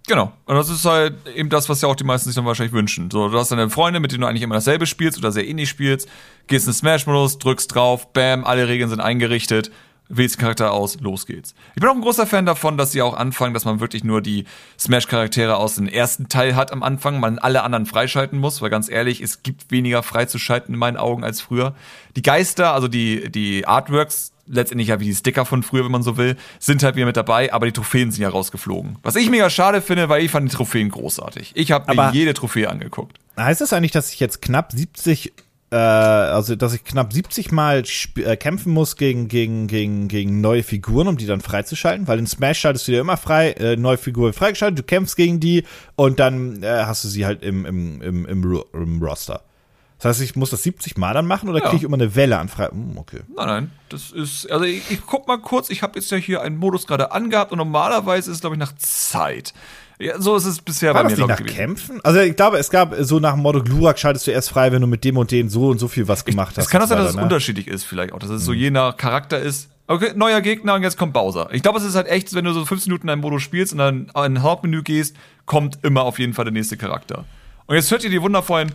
Genau. Und das ist halt eben das, was ja auch die meisten sich dann wahrscheinlich wünschen. So, du hast deine Freunde, mit denen du eigentlich immer dasselbe spielst oder sehr ähnlich spielst, gehst in den Smash-Modus, drückst drauf, bam, alle Regeln sind eingerichtet, wählst den Charakter aus, los geht's. Ich bin auch ein großer Fan davon, dass sie auch anfangen, dass man wirklich nur die Smash-Charaktere aus dem ersten Teil hat am Anfang, man alle anderen freischalten muss, weil ganz ehrlich, es gibt weniger freizuschalten in meinen Augen als früher. Die Geister, also die, die Artworks, letztendlich ja wie die Sticker von früher, wenn man so will, sind halt wieder mit dabei, aber die Trophäen sind ja rausgeflogen. Was ich mega schade finde, weil ich fand die Trophäen großartig. Ich habe mir jede Trophäe angeguckt. Heißt das eigentlich, dass ich jetzt knapp 70 äh, also dass ich knapp 70 Mal äh, kämpfen muss gegen, gegen, gegen, gegen neue Figuren, um die dann freizuschalten, weil in Smash schaltest du dir immer frei, äh, neue Figur freigeschaltet, du kämpfst gegen die und dann äh, hast du sie halt im, im, im, im, im Roster. Das heißt, ich muss das 70 Mal dann machen oder ja. kriege ich immer eine Welle an frei? Hm, okay. Nein, nein. Das ist, also ich, ich guck mal kurz, ich habe jetzt ja hier einen Modus gerade angehabt und normalerweise ist es, glaube ich, nach Zeit. Ja, so ist es bisher War bei mir. Das nicht nach Kämpfen? Also ich glaube, es gab so nach dem Motto, Glurak schaltest du erst frei, wenn du mit dem und dem so und so viel was gemacht ich, hast. Es kann auch sein, dass es ne? unterschiedlich ist vielleicht auch, dass es hm. so je nach Charakter ist. Okay, neuer Gegner und jetzt kommt Bowser. Ich glaube, es ist halt echt, wenn du so 15 Minuten in einem Modus spielst und dann in ein Hauptmenü gehst, kommt immer auf jeden Fall der nächste Charakter. Und jetzt hört ihr die wundervollen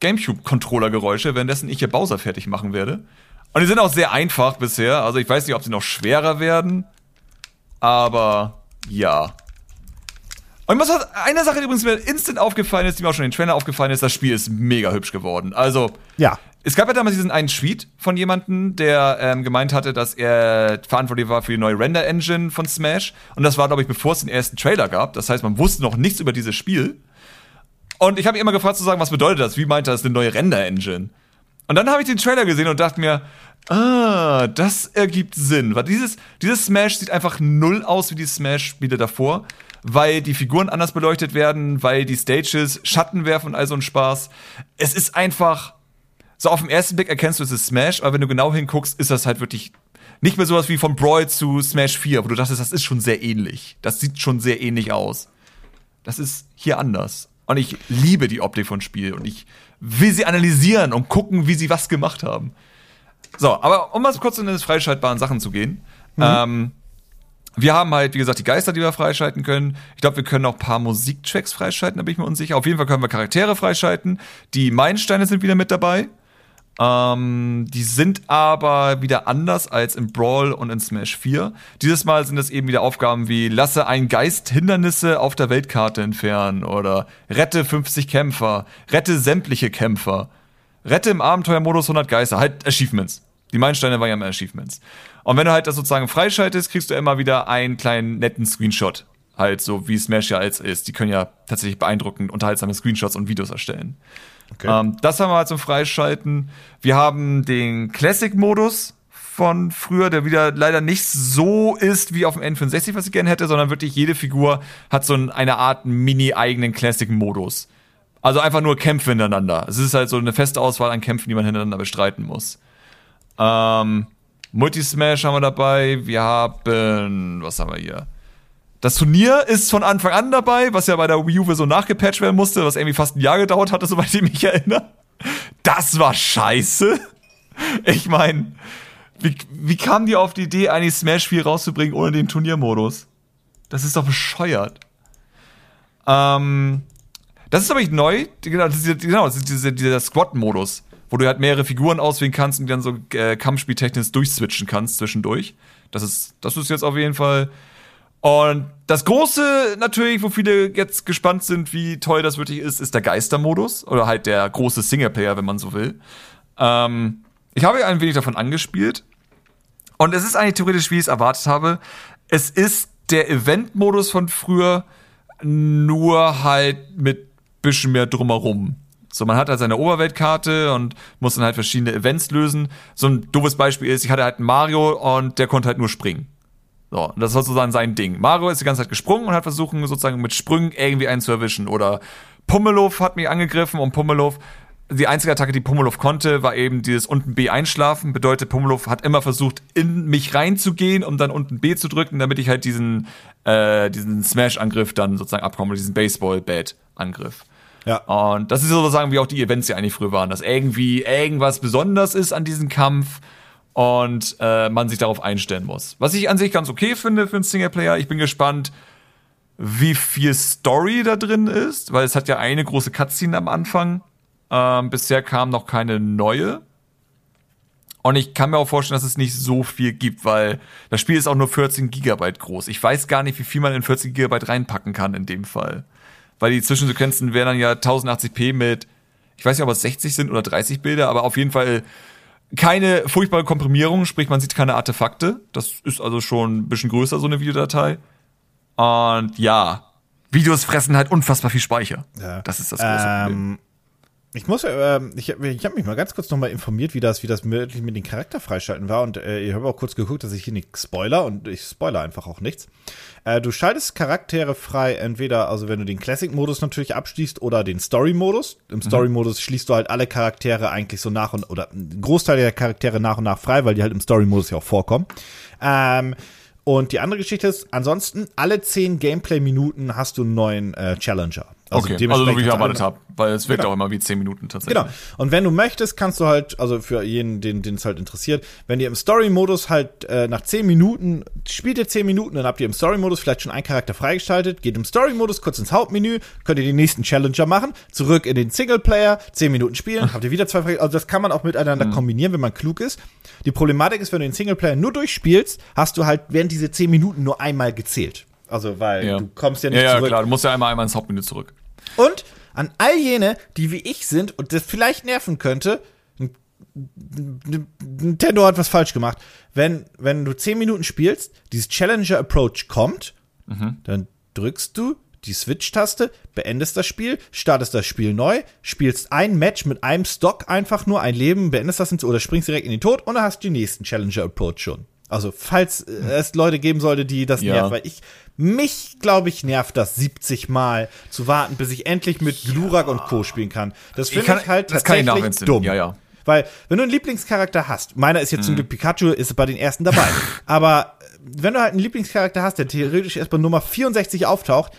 GameCube-Controller-Geräusche, währenddessen ich hier Bowser fertig machen werde. Und die sind auch sehr einfach bisher. Also ich weiß nicht, ob sie noch schwerer werden. Aber ja. Und was hat, eine Sache, die übrigens mir instant aufgefallen ist, die mir auch schon in den Trailer aufgefallen ist, das Spiel ist mega hübsch geworden. Also, ja. Es gab ja damals diesen einen Tweet von jemandem, der ähm, gemeint hatte, dass er verantwortlich war für die neue Render-Engine von Smash. Und das war, glaube ich, bevor es den ersten Trailer gab. Das heißt, man wusste noch nichts über dieses Spiel. Und ich habe ihn immer gefragt zu sagen, was bedeutet das? Wie meint er das eine neue Render-Engine? Und dann habe ich den Trailer gesehen und dachte mir, ah, das ergibt Sinn. Weil dieses, dieses Smash sieht einfach null aus wie die Smash-Spiele davor, weil die Figuren anders beleuchtet werden, weil die Stages Schatten werfen und all so ein Spaß. Es ist einfach, so auf den ersten Blick erkennst du, es ist Smash, aber wenn du genau hinguckst, ist das halt wirklich nicht mehr sowas wie von Brawl zu Smash 4, wo du dachtest, das ist schon sehr ähnlich. Das sieht schon sehr ähnlich aus. Das ist hier anders. Und ich liebe die Optik von Spiel und ich will sie analysieren und gucken, wie sie was gemacht haben. So, aber um mal kurz in die freischaltbaren Sachen zu gehen. Mhm. Ähm, wir haben halt, wie gesagt, die Geister, die wir freischalten können. Ich glaube, wir können auch ein paar Musiktracks freischalten, da bin ich mir unsicher. Auf jeden Fall können wir Charaktere freischalten. Die Meilensteine sind wieder mit dabei. Ähm, die sind aber wieder anders als in Brawl und in Smash 4. Dieses Mal sind es eben wieder Aufgaben wie lasse ein Geist Hindernisse auf der Weltkarte entfernen oder rette 50 Kämpfer, rette sämtliche Kämpfer, rette im Abenteuermodus 100 Geister, halt Achievements. Die Meilensteine waren ja immer Achievements. Und wenn du halt das sozusagen freischaltest, kriegst du immer wieder einen kleinen netten Screenshot. Halt so wie Smash ja jetzt ist. Die können ja tatsächlich beeindruckend unterhaltsame Screenshots und Videos erstellen. Okay. Ähm, das haben wir halt zum Freischalten. Wir haben den Classic-Modus von früher, der wieder leider nicht so ist wie auf dem N64, was ich gerne hätte, sondern wirklich jede Figur hat so eine Art mini-eigenen Classic-Modus. Also einfach nur Kämpfe hintereinander. Es ist halt so eine feste Auswahl an Kämpfen, die man hintereinander bestreiten muss. Ähm, Multismash haben wir dabei. Wir haben, was haben wir hier? Das Turnier ist von Anfang an dabei, was ja bei der Wii U so nachgepatcht werden musste, was irgendwie fast ein Jahr gedauert hatte, soweit ich mich erinnere. Das war scheiße. Ich meine, wie, wie kam die auf die Idee, eigentlich Smash 4 rauszubringen ohne den Turniermodus? Das ist doch bescheuert. Ähm, das ist aber nicht neu. Genau, das ist, genau, das ist dieser, dieser Squad-Modus, wo du halt mehrere Figuren auswählen kannst und dann so äh, Kampfspieltechnisch durchswitchen kannst zwischendurch. Das ist, das ist jetzt auf jeden Fall und das große natürlich, wo viele jetzt gespannt sind, wie toll das wirklich ist, ist der Geistermodus oder halt der große Singleplayer, wenn man so will. Ähm, ich habe ein wenig davon angespielt und es ist eigentlich theoretisch, wie ich es erwartet habe. Es ist der Event-Modus von früher, nur halt mit bisschen mehr drumherum. So, man hat halt seine Oberweltkarte und muss dann halt verschiedene Events lösen. So ein doofes Beispiel ist, ich hatte halt einen Mario und der konnte halt nur springen. So, das war sozusagen sein Ding. Mario ist die ganze Zeit gesprungen und hat versucht, sozusagen mit Sprüngen irgendwie einen zu erwischen. Oder Pummelow hat mich angegriffen und Pummelow, die einzige Attacke, die Pummelow konnte, war eben dieses unten B einschlafen. Bedeutet, Pummelow hat immer versucht, in mich reinzugehen, um dann unten B zu drücken, damit ich halt diesen, äh, diesen Smash-Angriff dann sozusagen abkomme, diesen Baseball-Bat-Angriff. Ja. Und das ist sozusagen, wie auch die Events ja eigentlich früher waren, dass irgendwie irgendwas besonders ist an diesem Kampf und äh, man sich darauf einstellen muss. Was ich an sich ganz okay finde für einen Singleplayer. Ich bin gespannt, wie viel Story da drin ist, weil es hat ja eine große Cutscene am Anfang. Ähm, bisher kam noch keine neue. Und ich kann mir auch vorstellen, dass es nicht so viel gibt, weil das Spiel ist auch nur 14 Gigabyte groß. Ich weiß gar nicht, wie viel man in 14 Gigabyte reinpacken kann in dem Fall. Weil die Zwischensequenzen wären dann ja 1080p mit, ich weiß nicht, ob es 60 sind oder 30 Bilder, aber auf jeden Fall keine furchtbare Komprimierung, sprich man sieht keine Artefakte. Das ist also schon ein bisschen größer, so eine Videodatei. Und ja, Videos fressen halt unfassbar viel Speicher. Ja. Das ist das große Problem. Ich muss, äh, ich, ich habe mich mal ganz kurz nochmal informiert, wie das, wie das möglich mit den Charakter freischalten war. Und äh, ich habe auch kurz geguckt, dass ich hier nicht spoiler und ich spoiler einfach auch nichts. Äh, du schaltest Charaktere frei, entweder, also wenn du den Classic-Modus natürlich abschließt oder den Story-Modus. Im Story-Modus schließt du halt alle Charaktere eigentlich so nach und oder einen Großteil der Charaktere nach und nach frei, weil die halt im Story-Modus ja auch vorkommen. Ähm, und die andere Geschichte ist, ansonsten, alle zehn Gameplay-Minuten hast du einen neuen äh, Challenger. Okay, also so wie ich erwartet habe, weil es wirkt Genau. auch immer wie 10 Minuten tatsächlich. Genau. Und wenn du möchtest, kannst du halt, also für jeden, den es halt interessiert, wenn ihr im Story-Modus halt äh, nach 10 Minuten, spielt ihr 10 Minuten, dann habt ihr im Story-Modus vielleicht schon einen Charakter freigeschaltet, geht im Story-Modus kurz ins Hauptmenü, könnt ihr den nächsten Challenger machen, zurück in den Singleplayer, 10 Minuten spielen, habt ihr wieder zwei frei, also das kann man auch miteinander Mhm. kombinieren, wenn man klug ist. Die Problematik ist, wenn du den Singleplayer nur durchspielst, hast du halt während diese 10 Minuten nur einmal gezählt. Also, weil Ja. du kommst ja nicht ja, ja, zurück. klar, du musst ja einmal einmal ins Hauptmenü zurück. Und an all jene, die wie ich sind und das vielleicht nerven könnte, Nintendo hat was falsch gemacht. Wenn, wenn du 10 Minuten spielst, dieses Challenger Approach kommt, dann drückst du die Switch-Taste, beendest das Spiel, startest das Spiel neu, spielst ein Match mit einem Stock einfach nur, ein Leben, beendest das ins, oder springst direkt in den Tod und dann hast du den nächsten Challenger Approach schon. Also, falls äh, es Leute geben sollte, die das Ja. nervt, weil ich, mich, glaube ich, nervt das 70 Mal zu warten, bis ich endlich mit Glurak und Co. spielen kann. Das finde kann- ich halt das ich tatsächlich dumm. Ja, ja. Weil, wenn du einen Lieblingscharakter hast, meiner ist jetzt Mhm. zum Glück Pikachu, ist bei den ersten dabei. Aber äh, wenn du halt einen Lieblingscharakter hast, der theoretisch erst bei Nummer 64 auftaucht,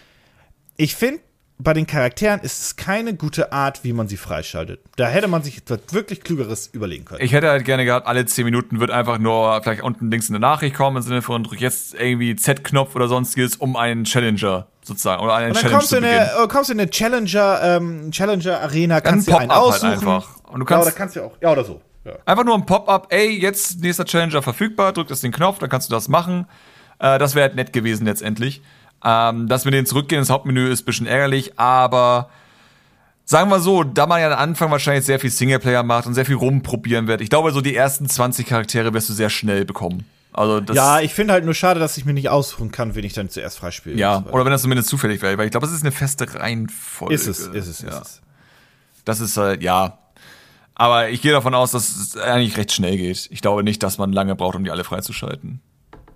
ich finde, bei den Charakteren ist es keine gute Art, wie man sie freischaltet. Da hätte man sich etwas wirklich Klügeres überlegen können. Ich hätte halt gerne gehabt, alle 10 Minuten wird einfach nur vielleicht unten links eine Nachricht kommen im Sinne von drück jetzt irgendwie Z-Knopf oder sonstiges, um einen Challenger sozusagen oder einen Und dann Challenge kommst du, zu in eine, äh, kommst du in eine Challenger, ähm, Challenger Arena, kannst dir einen halt aussuchen. einfach. Und du ja, kannst- oder kannst du auch, ja, oder so. Ja. Einfach nur ein Pop-up, ey, jetzt nächster Challenger verfügbar, drückt das den Knopf, dann kannst du das machen. Äh, das wäre halt nett gewesen letztendlich. Ähm, dass wir den zurückgehen ins Hauptmenü ist ein bisschen ärgerlich, aber sagen wir so, da man ja am Anfang wahrscheinlich sehr viel Singleplayer macht und sehr viel rumprobieren wird, ich glaube, so die ersten 20 Charaktere wirst du sehr schnell bekommen. Also das, Ja, ich finde halt nur schade, dass ich mir nicht aussuchen kann, wen ich dann zuerst freispiele. ja, oder wenn das zumindest zufällig wäre, weil ich glaube, es ist eine feste Reihenfolge. ist es, ist es, ja. ist es. Das ist halt, ja. Aber ich gehe davon aus, dass es eigentlich recht schnell geht. Ich glaube nicht, dass man lange braucht, um die alle freizuschalten.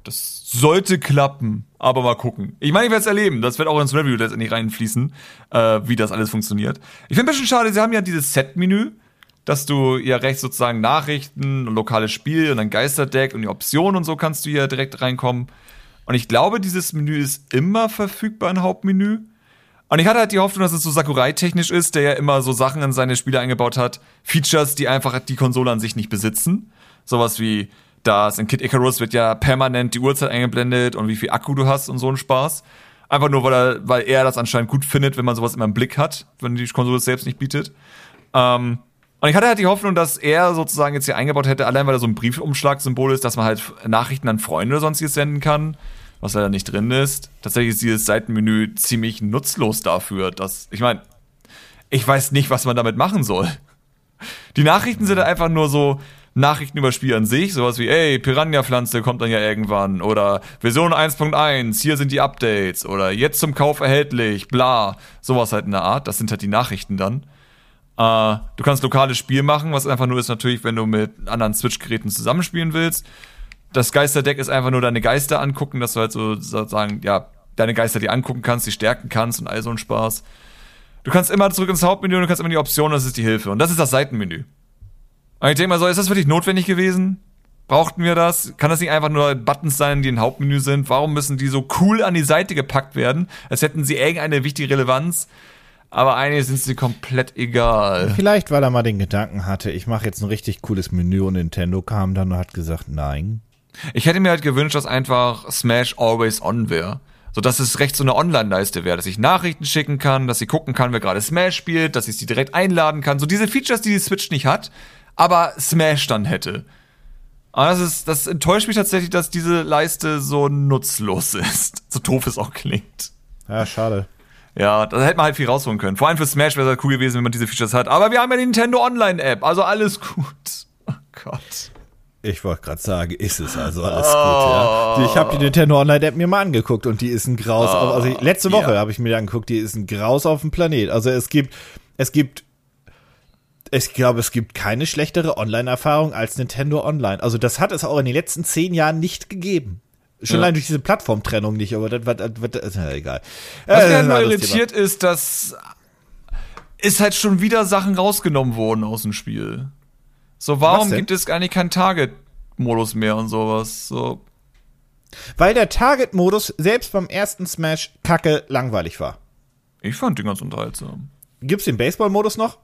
Das sollte klappen, aber mal gucken. Ich meine, ich werde es erleben. Das wird auch ins Review letztendlich reinfließen, äh, wie das alles funktioniert. Ich finde ein bisschen schade, sie haben ja dieses Set-Menü, dass du ja rechts sozusagen Nachrichten lokales Spiel und ein Geisterdeck und die Optionen und so kannst du hier direkt reinkommen. Und ich glaube, dieses Menü ist immer verfügbar im Hauptmenü. Und ich hatte halt die Hoffnung, dass es so Sakurai-technisch ist, der ja immer so Sachen in seine Spiele eingebaut hat. Features, die einfach die Konsole an sich nicht besitzen. Sowas wie das in Kid Icarus wird ja permanent die Uhrzeit eingeblendet und wie viel Akku du hast und so ein Spaß. Einfach nur, weil er, weil er das anscheinend gut findet, wenn man sowas immer im Blick hat, wenn die Konsole es selbst nicht bietet. Ähm, und ich hatte halt die Hoffnung, dass er sozusagen jetzt hier eingebaut hätte, allein weil er so ein Briefumschlagsymbol ist, dass man halt Nachrichten an Freunde oder sonstiges senden kann, was leider nicht drin ist. Tatsächlich ist dieses Seitenmenü ziemlich nutzlos dafür, dass, ich meine, ich weiß nicht, was man damit machen soll. Die Nachrichten sind halt einfach nur so Nachrichten über das Spiel an sich, sowas wie, ey, Piranha-Pflanze kommt dann ja irgendwann oder Version 1.1, hier sind die Updates oder jetzt zum Kauf erhältlich, bla, sowas halt in der Art. Das sind halt die Nachrichten dann. Äh, du kannst lokales Spiel machen, was einfach nur ist natürlich, wenn du mit anderen Switch-Geräten zusammenspielen willst. Das Geisterdeck ist einfach nur deine Geister angucken, dass du halt so sozusagen, ja, deine Geister dir angucken kannst, die stärken kannst und all so ein Spaß. Du kannst immer zurück ins Hauptmenü und du kannst immer die Option, das ist die Hilfe. Und das ist das Seitenmenü. Und ich denke mal so, ist das wirklich notwendig gewesen? Brauchten wir das? Kann das nicht einfach nur Buttons sein, die im Hauptmenü sind? Warum müssen die so cool an die Seite gepackt werden, als hätten sie irgendeine wichtige Relevanz? Aber eigentlich sind sie komplett egal. Vielleicht, weil er mal den Gedanken hatte, ich mache jetzt ein richtig cooles Menü und Nintendo kam dann und hat gesagt, nein. Ich hätte mir halt gewünscht, dass einfach Smash Always On wäre. So dass es recht so eine Online-Leiste wäre, dass ich Nachrichten schicken kann, dass sie gucken kann, wer gerade Smash spielt, dass ich sie direkt einladen kann. So diese Features, die die Switch nicht hat, aber Smash dann hätte. Aber das ist, das enttäuscht mich tatsächlich, dass diese Leiste so nutzlos ist. So doof es auch klingt. Ja, schade. Ja, da hätte man halt viel rausholen können. Vor allem für Smash wäre es halt cool gewesen, wenn man diese Features hat. Aber wir haben ja die Nintendo Online App, also alles gut. Oh Gott. Ich wollte gerade sagen, ist es also alles oh. gut, ja. Ich habe die Nintendo Online App mir mal angeguckt und die ist ein Graus. Oh, auf, also letzte Woche ja. habe ich mir die angeguckt, die ist ein Graus auf dem Planet. Also es gibt, es gibt, ich glaube, es gibt keine schlechtere Online-Erfahrung als Nintendo Online. Also das hat es auch in den letzten zehn Jahren nicht gegeben. Schon ja. allein durch diese Plattformtrennung nicht, aber das wird, ist ja egal. Was äh, mich halt irritiert Thema. ist, dass ist halt schon wieder Sachen rausgenommen worden aus dem Spiel. So, warum gibt es eigentlich keinen Target-Modus mehr und sowas? So. Weil der Target-Modus selbst beim ersten Smash kacke langweilig war. Ich fand den ganz unterhaltsam. Gibt's den Baseball-Modus noch?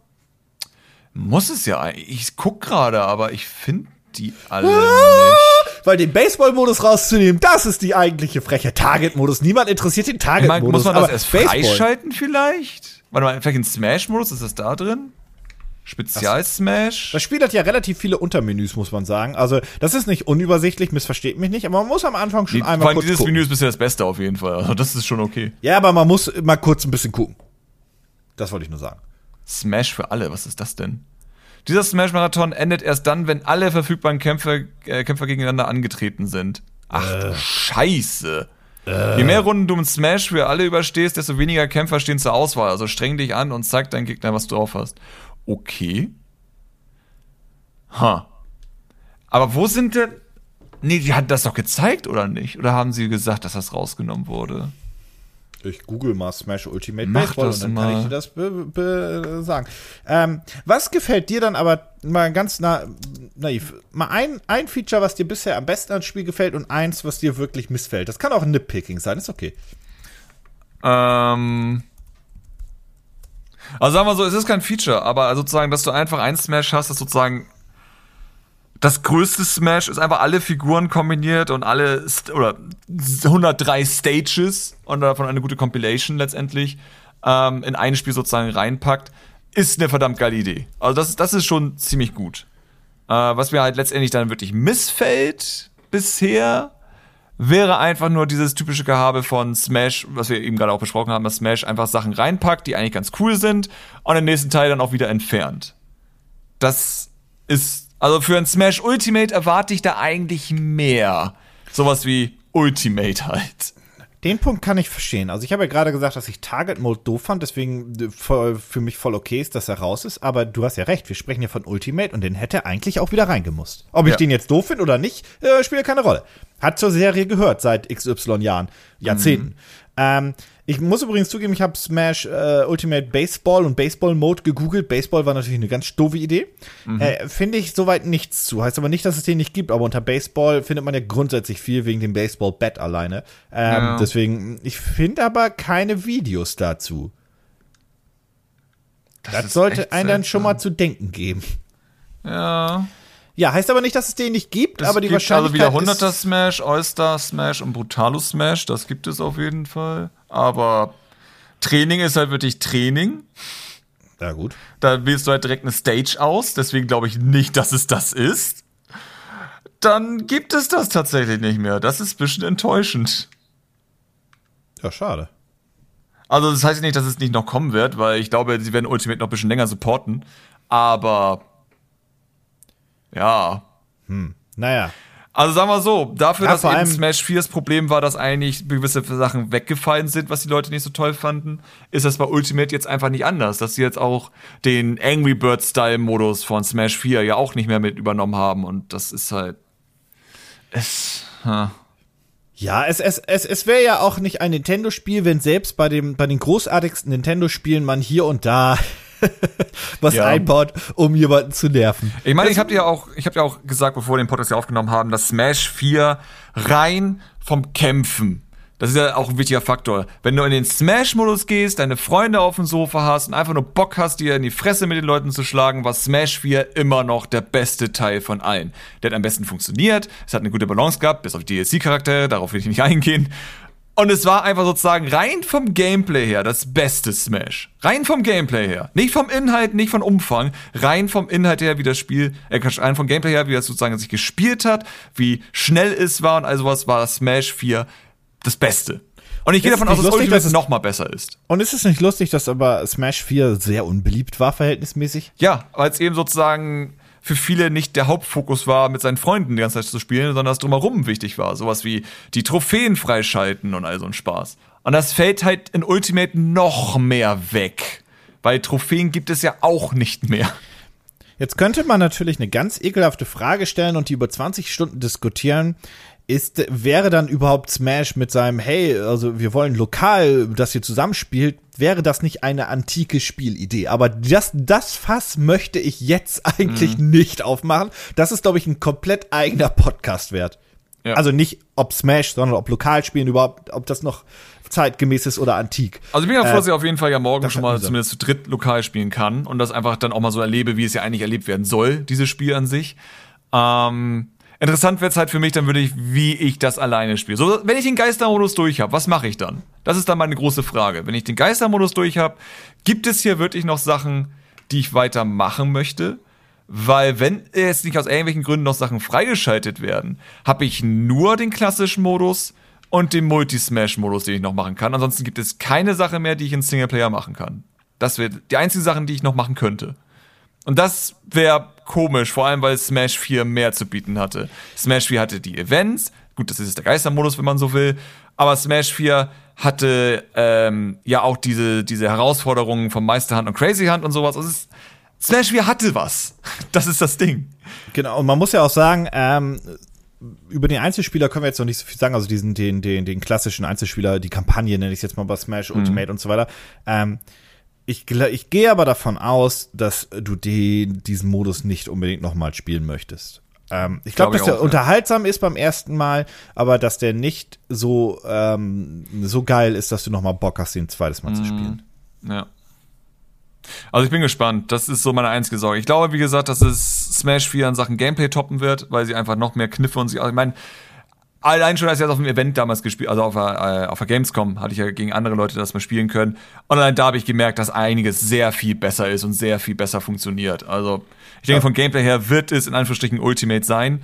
Muss es ja. Ich guck gerade, aber ich finde die alle ah, nicht. Weil den Baseball-Modus rauszunehmen, das ist die eigentliche freche Target-Modus. Niemand interessiert den Target-Modus. Muss man das erst freischalten vielleicht? Warte mal, vielleicht ein Smash-Modus, ist das da drin? Spezial-Smash. Das Spiel hat ja relativ viele Untermenüs, muss man sagen. Also, das ist nicht unübersichtlich, missversteht mich nicht, aber man muss am Anfang schon Die, einmal kurz dieses gucken. Menü ist bisher das Beste auf jeden Fall. Also, das ist schon okay. Ja, aber man muss mal kurz ein bisschen gucken. Das wollte ich nur sagen. Smash für alle, was ist das denn? Dieser Smash-Marathon endet erst dann, wenn alle verfügbaren Kämpfer, äh, Kämpfer gegeneinander angetreten sind. Ach äh. du Scheiße. Äh. Je mehr Runden du im Smash für alle überstehst, desto weniger Kämpfer stehen zur Auswahl. Also streng dich an und zeig deinen Gegner, was du drauf hast okay. Ha. Aber wo sind denn. Nee, die hatten das doch gezeigt, oder nicht? Oder haben sie gesagt, dass das rausgenommen wurde? Ich google mal Smash Ultimate Mach Baseball das und dann mal. kann ich dir das be, be, sagen. Ähm, was gefällt dir dann aber mal ganz na, naiv? Mal ein, ein Feature, was dir bisher am besten ans Spiel gefällt und eins, was dir wirklich missfällt. Das kann auch ein Nitpicking sein, ist okay. Ähm, also sagen wir so, es ist kein Feature, aber sozusagen, dass du einfach ein Smash hast, das sozusagen das größte Smash ist einfach alle Figuren kombiniert und alle oder 103 Stages und davon eine gute Compilation letztendlich ähm, in ein Spiel sozusagen reinpackt, ist eine verdammt geile Idee. Also das, das ist schon ziemlich gut. Äh, was mir halt letztendlich dann wirklich missfällt bisher, wäre einfach nur dieses typische Gehabe von Smash, was wir eben gerade auch besprochen haben, dass Smash einfach Sachen reinpackt, die eigentlich ganz cool sind und den nächsten Teil dann auch wieder entfernt. Das ist, also für ein Smash Ultimate erwarte ich da eigentlich mehr. Sowas wie Ultimate halt. Den Punkt kann ich verstehen. Also ich habe ja gerade gesagt, dass ich Target Mode doof fand, deswegen äh, für mich voll okay ist, dass er raus ist. Aber du hast ja recht, wir sprechen ja von Ultimate und den hätte eigentlich auch wieder reingemusst. Ob ich den jetzt doof finde oder nicht, äh, spielt keine Rolle. Hat zur Serie gehört seit XY Jahren, Jahrzehnten. Mhm. Ähm, ich muss übrigens zugeben, ich habe Smash äh, Ultimate Baseball und Baseball Mode gegoogelt. Baseball war natürlich eine ganz doofe Idee. Mhm. Äh, finde ich soweit nichts zu. Heißt aber nicht, dass es den nicht gibt. Aber unter Baseball findet man ja grundsätzlich viel wegen dem Baseball Bat alleine. Ähm, ja. Deswegen, ich finde aber keine Videos dazu. Das, das sollte einen dann schon mal zu denken geben. Ja. Ja, heißt aber nicht, dass es den nicht gibt, es aber die gibt Wahrscheinlichkeit also wieder 100er Smash, All-Star Smash und Brutalus Smash, das gibt es auf jeden Fall. Aber Training ist halt wirklich Training. Ja, gut. Da wählst du halt direkt eine Stage aus, deswegen glaube ich nicht, dass es das ist. Dann gibt es das tatsächlich nicht mehr. Das ist ein bisschen enttäuschend. Ja, schade. Also, das heißt nicht, dass es nicht noch kommen wird, weil ich glaube, sie werden Ultimate noch ein bisschen länger supporten. Aber ja. Hm. Naja. Also sagen wir so, dafür, ja, dass eben Smash 4 das Problem war, dass eigentlich gewisse Sachen weggefallen sind, was die Leute nicht so toll fanden, ist das bei Ultimate jetzt einfach nicht anders, dass sie jetzt auch den Angry Bird Style Modus von Smash 4 ja auch nicht mehr mit übernommen haben und das ist halt es ha. Ja, es, es, es, es wäre ja auch nicht ein Nintendo-Spiel, wenn selbst bei, dem, bei den großartigsten Nintendo-Spielen man hier und da was ja. einbaut, um jemanden zu nerven. Ich meine, ich habe dir auch, ich habe ja auch gesagt, bevor wir den Podcast ja aufgenommen haben, dass Smash 4 rein vom Kämpfen das ist ja auch ein wichtiger Faktor. Wenn du in den Smash-Modus gehst, deine Freunde auf dem Sofa hast und einfach nur Bock hast, dir in die Fresse mit den Leuten zu schlagen, war Smash 4 immer noch der beste Teil von allen. Der hat am besten funktioniert, es hat eine gute Balance gehabt, bis auf die DLC-Charaktere, darauf will ich nicht eingehen. Und es war einfach sozusagen rein vom Gameplay her das beste Smash. Rein vom Gameplay her. Nicht vom Inhalt, nicht vom Umfang. Rein vom Inhalt her, wie das Spiel, äh, rein vom Gameplay her, wie das sozusagen sich gespielt hat, wie schnell es war und all sowas, war Smash 4 das Beste. Und ich gehe davon aus, dass lustig, Ultimate dass noch mal besser ist. Und ist es nicht lustig, dass aber Smash 4 sehr unbeliebt war, verhältnismäßig? Ja, weil es eben sozusagen für viele nicht der Hauptfokus war, mit seinen Freunden die ganze Zeit zu spielen, sondern das drumherum wichtig war. Sowas wie die Trophäen freischalten und all so ein Spaß. Und das fällt halt in Ultimate noch mehr weg. Weil Trophäen gibt es ja auch nicht mehr. Jetzt könnte man natürlich eine ganz ekelhafte Frage stellen und die über 20 Stunden diskutieren. Ist, wäre dann überhaupt Smash mit seinem, hey, also wir wollen lokal, dass ihr zusammenspielt, wäre das nicht eine antike Spielidee? Aber das, das Fass möchte ich jetzt eigentlich mhm. nicht aufmachen. Das ist, glaube ich, ein komplett eigener Podcast wert. Ja. Also nicht ob Smash, sondern ob Lokalspielen überhaupt, ob das noch zeitgemäß ist oder antik. Also ich bin ja froh, dass ich auf jeden Fall ja morgen schon mal zumindest zu dritt lokal spielen kann und das einfach dann auch mal so erlebe, wie es ja eigentlich erlebt werden soll, dieses Spiel an sich. Ähm, interessant wird es halt für mich dann würde ich, wie ich das alleine spiele. So, wenn ich den Geistermodus durch habe, was mache ich dann? Das ist dann meine große Frage. Wenn ich den Geistermodus durch habe, gibt es hier wirklich noch Sachen, die ich weiter machen möchte? Weil wenn jetzt nicht aus irgendwelchen Gründen noch Sachen freigeschaltet werden, habe ich nur den klassischen Modus und den Multi-Smash-Modus, den ich noch machen kann. Ansonsten gibt es keine Sache mehr, die ich in Singleplayer machen kann. Das wäre die einzige Sache, die ich noch machen könnte. Und das wäre komisch, vor allem weil Smash 4 mehr zu bieten hatte. Smash 4 hatte die Events, gut, das ist der Geistermodus, wenn man so will, aber Smash 4 hatte ähm, ja auch diese, diese Herausforderungen vom Meisterhand und Crazy Hand und sowas. Also es, Smash 4 hatte was. Das ist das Ding. Genau, und man muss ja auch sagen, ähm, über den Einzelspieler können wir jetzt noch nicht so viel sagen, also diesen, den, den, den klassischen Einzelspieler, die Kampagne nenne ich es jetzt mal bei Smash mhm. Ultimate und so weiter. Ähm, ich, ich gehe aber davon aus, dass du den, diesen Modus nicht unbedingt nochmal spielen möchtest. Ähm, ich glaube, glaub dass der auch, unterhaltsam ja. ist beim ersten Mal, aber dass der nicht so, ähm, so geil ist, dass du nochmal Bock hast, den zweites Mal mhm. zu spielen. Ja. Also ich bin gespannt. Das ist so meine einzige Sorge. Ich glaube, wie gesagt, dass es Smash 4 in Sachen Gameplay toppen wird, weil sie einfach noch mehr Kniffe und sie. Also ich meine, allein schon, als ich das auf dem Event damals gespielt, also auf der, äh, auf der Gamescom, hatte ich ja gegen andere Leute das mal spielen können. Und allein da habe ich gemerkt, dass einiges sehr viel besser ist und sehr viel besser funktioniert. Also ich denke, ja. von Gameplay her wird es in Anführungsstrichen Ultimate sein.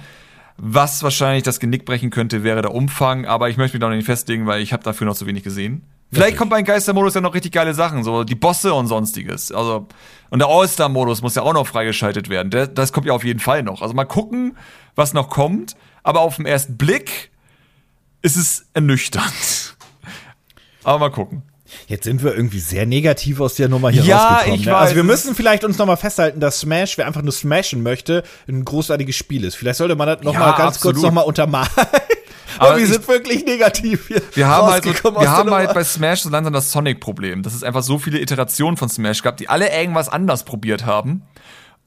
Was wahrscheinlich das Genick brechen könnte, wäre der Umfang, aber ich möchte mich da noch nicht festlegen, weil ich habe dafür noch zu wenig gesehen. Vielleicht kommt bei Geistermodus ja noch richtig geile Sachen, so die Bosse und sonstiges. Also, und der All-Star-Modus muss ja auch noch freigeschaltet werden. Der, das kommt ja auf jeden Fall noch. Also mal gucken, was noch kommt. Aber auf den ersten Blick ist es ernüchternd. Aber mal gucken. Jetzt sind wir irgendwie sehr negativ aus der Nummer hier ja, rausgekommen. Ich ne? weiß. Also wir müssen vielleicht uns nochmal festhalten, dass Smash, wer einfach nur smashen möchte, ein großartiges Spiel ist. Vielleicht sollte man das nochmal ja, ganz absolut. kurz nochmal untermalen. Aber wir sind wirklich negativ hier. Wir haben halt, so, wir haben halt bei Smash so langsam das Sonic-Problem, dass es einfach so viele Iterationen von Smash gab, die alle irgendwas anders probiert haben.